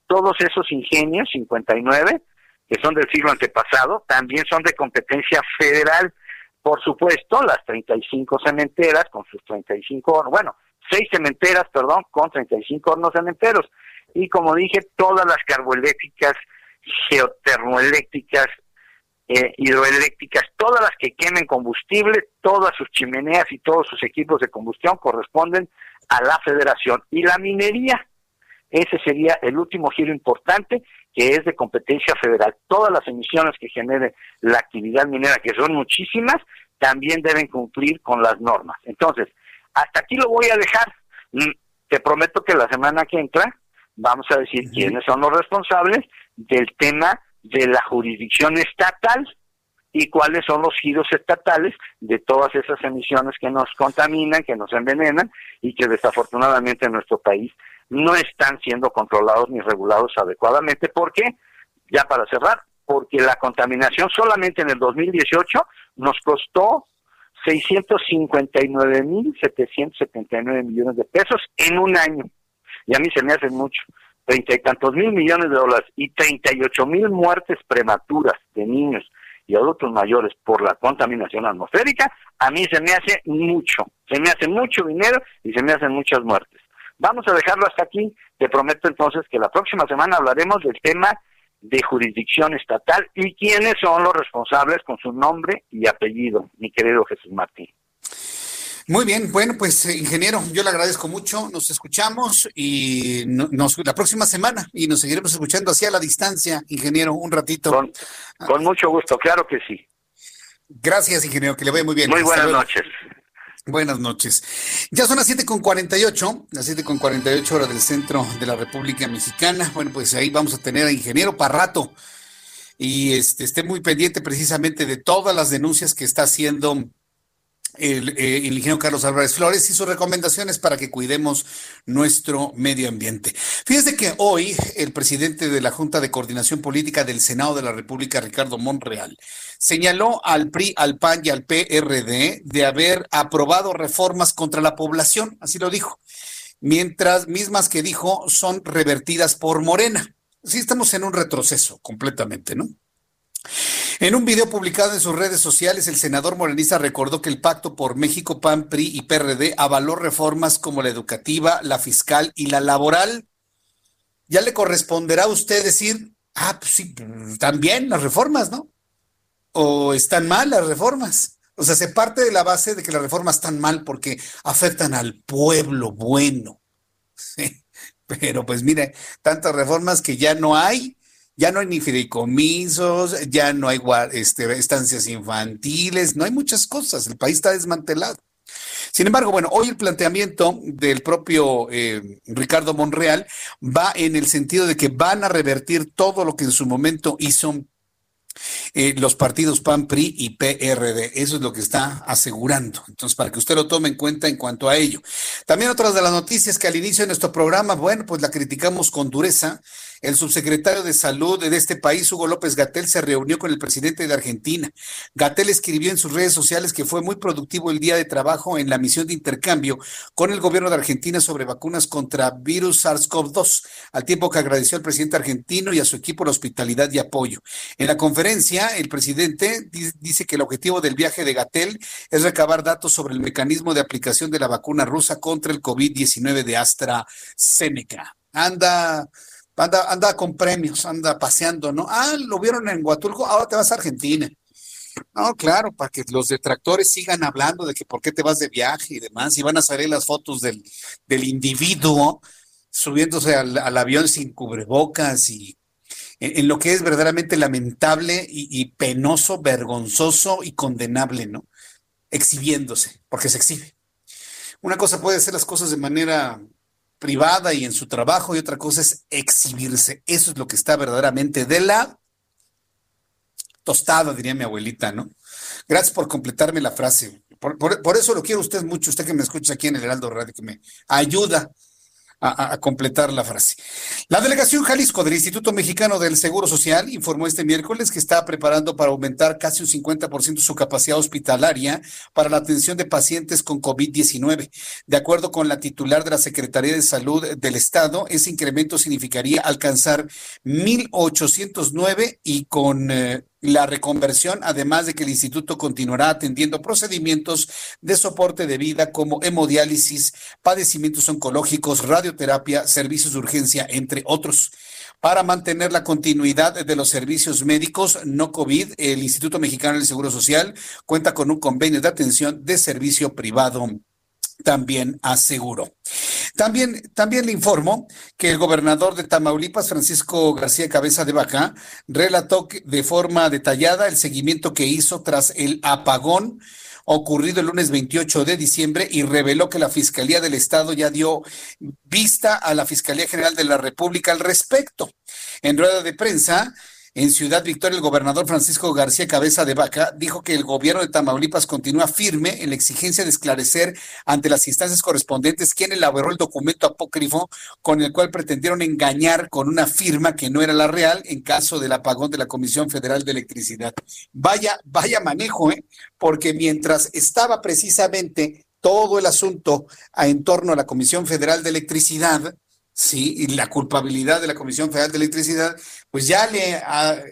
todos esos ingenios, 59, que son del siglo antepasado, también son de competencia federal. Por supuesto, las 35 cementeras con sus 35 hornos, bueno, seis cementeras, perdón, con 35 hornos cementeros. Y como dije, todas las carboeléctricas, geotermoeléctricas, eh, hidroeléctricas, todas las que quemen combustible, todas sus chimeneas y todos sus equipos de combustión corresponden a la federación. Y la minería, ese sería el último giro importante que es de competencia federal. Todas las emisiones que genere la actividad minera, que son muchísimas, también deben cumplir con las normas. Entonces, hasta aquí lo voy a dejar. Mm, te prometo que la semana que entra vamos a decir quiénes son los responsables del tema de la jurisdicción estatal y cuáles son los giros estatales de todas esas emisiones que nos contaminan, que nos envenenan y que desafortunadamente en nuestro país no están siendo controlados ni regulados adecuadamente. ¿Por qué? Ya para cerrar, porque la contaminación solamente en el 2018 nos costó 659.779 millones de pesos en un año. Y a mí se me hace mucho. Treinta y tantos mil millones de dólares y 38 mil muertes prematuras de niños y adultos mayores por la contaminación atmosférica, a mí se me hace mucho. Se me hace mucho dinero y se me hacen muchas muertes. Vamos a dejarlo hasta aquí. Te prometo entonces que la próxima semana hablaremos del tema de jurisdicción estatal y quiénes son los responsables con su nombre y apellido, mi querido Jesús Martín. Muy bien, bueno, pues eh, ingeniero, yo le agradezco mucho, nos escuchamos y nos, la próxima semana y nos seguiremos escuchando así a la distancia, ingeniero, un ratito. Con, con mucho gusto, claro que sí. Gracias, ingeniero, que le vaya muy bien. Muy buenas noches. Buenas noches. Ya son las siete con 48, las siete con 48 horas del centro de la República Mexicana. Bueno, pues ahí vamos a tener a Ingeniero Parrato y este, esté muy pendiente precisamente de todas las denuncias que está haciendo el, eh, el, ingeniero Carlos Álvarez Flores y sus recomendaciones para que cuidemos nuestro medio ambiente. Fíjese que hoy el presidente de la Junta de Coordinación Política del Senado de la República, Ricardo Monreal, señaló al PRI, al PAN y al PRD de haber aprobado reformas contra la población, así lo dijo, mientras mismas que dijo son revertidas por Morena. Sí, estamos en un retroceso completamente, ¿no? En un video publicado en sus redes sociales, el senador morenista recordó que el pacto por México, PAN, PRI y PRD avaló reformas como la educativa, la fiscal y la laboral. Ya le corresponderá a usted decir, ah, pues sí, también las reformas, ¿no? O están mal las reformas. O sea, se parte de la base de que las reformas están mal porque afectan al pueblo bueno. Pero pues mire, tantas reformas que ya no hay ya no hay ni fideicomisos, ya no hay este, estancias infantiles, no hay muchas cosas, el país está desmantelado. Sin embargo, bueno, hoy el planteamiento del propio eh, Ricardo Monreal va en el sentido de que van a revertir todo lo que en su momento hizo eh, los partidos PAN, PRI y PRD. Eso es lo que está asegurando. Entonces, para que usted lo tome en cuenta en cuanto a ello. También otras de las noticias que al inicio de nuestro programa, bueno, pues la criticamos con dureza. El subsecretario de Salud de este país, Hugo López Gatel, se reunió con el presidente de Argentina. Gatel escribió en sus redes sociales que fue muy productivo el día de trabajo en la misión de intercambio con el gobierno de Argentina sobre vacunas contra virus SARS-CoV-2, al tiempo que agradeció al presidente argentino y a su equipo la hospitalidad y apoyo. En la conferencia, el presidente dice que el objetivo del viaje de Gatel es recabar datos sobre el mecanismo de aplicación de la vacuna rusa contra el COVID-19 de AstraZeneca. Anda anda, anda con premios, anda paseando, ¿no? Ah, lo vieron en Huatulco, ahora te vas a Argentina. No, claro, para que los detractores sigan hablando de que por qué te vas de viaje y demás, y van a salir las fotos del, del individuo subiéndose al, avión sin cubrebocas y en, lo que es verdaderamente lamentable y, penoso, vergonzoso y condenable, ¿no? Exhibiéndose, porque se exhibe. Una cosa puede ser las cosas de manera privada y en su trabajo y otra cosa es exhibirse. Eso es lo que está verdaderamente de la tostada, diría mi abuelita, ¿no? Gracias por completarme la frase. Por, eso lo quiero usted mucho, usted que me escucha aquí en el Heraldo Radio, que me ayuda a, completar la frase. La delegación Jalisco del Instituto Mexicano del Seguro Social informó este miércoles que está preparando para aumentar casi un 50% su capacidad hospitalaria para la atención de pacientes con COVID-19. De acuerdo con la titular de la Secretaría de Salud del Estado, ese incremento significaría alcanzar 1.809 y con... Eh, la reconversión, además de que el instituto continuará atendiendo procedimientos de soporte de vida como hemodiálisis, padecimientos oncológicos, radioterapia, servicios de urgencia, entre otros. Para mantener la continuidad de los servicios médicos no COVID, el Instituto Mexicano del Seguro Social cuenta con un convenio de atención de servicio privado también aseguró. También, también le informo que el gobernador de Tamaulipas, Francisco García Cabeza de Vaca, relató de forma detallada el seguimiento que hizo tras el apagón ocurrido el lunes 28 de diciembre y reveló que la Fiscalía del Estado ya dio vista a la Fiscalía General de la República al respecto. En rueda de prensa, en Ciudad Victoria, el gobernador Francisco García Cabeza de Vaca dijo que el gobierno de Tamaulipas continúa firme en la exigencia de esclarecer ante las instancias correspondientes quién elaboró el documento apócrifo con el cual pretendieron engañar con una firma que no era la real en caso del apagón de la Comisión Federal de Electricidad. Vaya, vaya manejo, ¿eh? Porque mientras estaba precisamente todo el asunto en torno a la Comisión Federal de Electricidad, sí, y la culpabilidad de la Comisión Federal de Electricidad, pues ya le,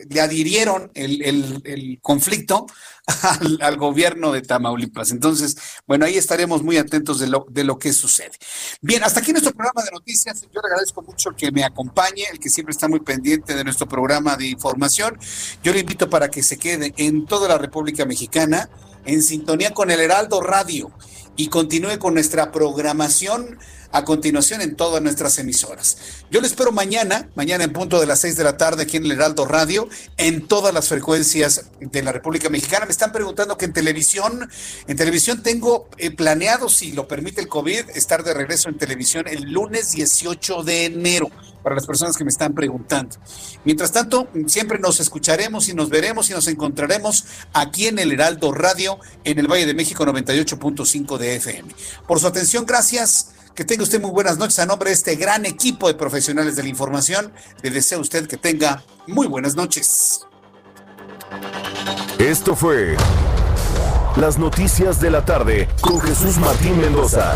le adhirieron el, conflicto al, gobierno de Tamaulipas. Entonces, bueno, ahí estaremos muy atentos de lo, de lo que sucede. Bien, hasta aquí nuestro programa de noticias. Yo le agradezco mucho que me acompañe, el que siempre está muy pendiente de nuestro programa de información. Yo le invito para que se quede en toda la República Mexicana en sintonía con el Heraldo Radio y continúe con nuestra programación a continuación en todas nuestras emisoras. Yo le espero mañana, mañana en punto de las seis de la tarde aquí en el Heraldo Radio, en todas las frecuencias de la República Mexicana. Me están preguntando que en televisión, en televisión tengo eh, planeado, si lo permite el COVID, estar de regreso en televisión el lunes 18 de enero para las personas que me están preguntando. Mientras tanto, siempre nos escucharemos y nos veremos y nos encontraremos aquí en el Heraldo Radio, en el Valle de México 98.5 de FM. Por su atención, gracias. Que tenga usted muy buenas noches a nombre de este gran equipo de profesionales de la información. Le deseo a usted que tenga muy buenas noches. Esto fue Las Noticias de la Tarde con Jesús Martín Mendoza.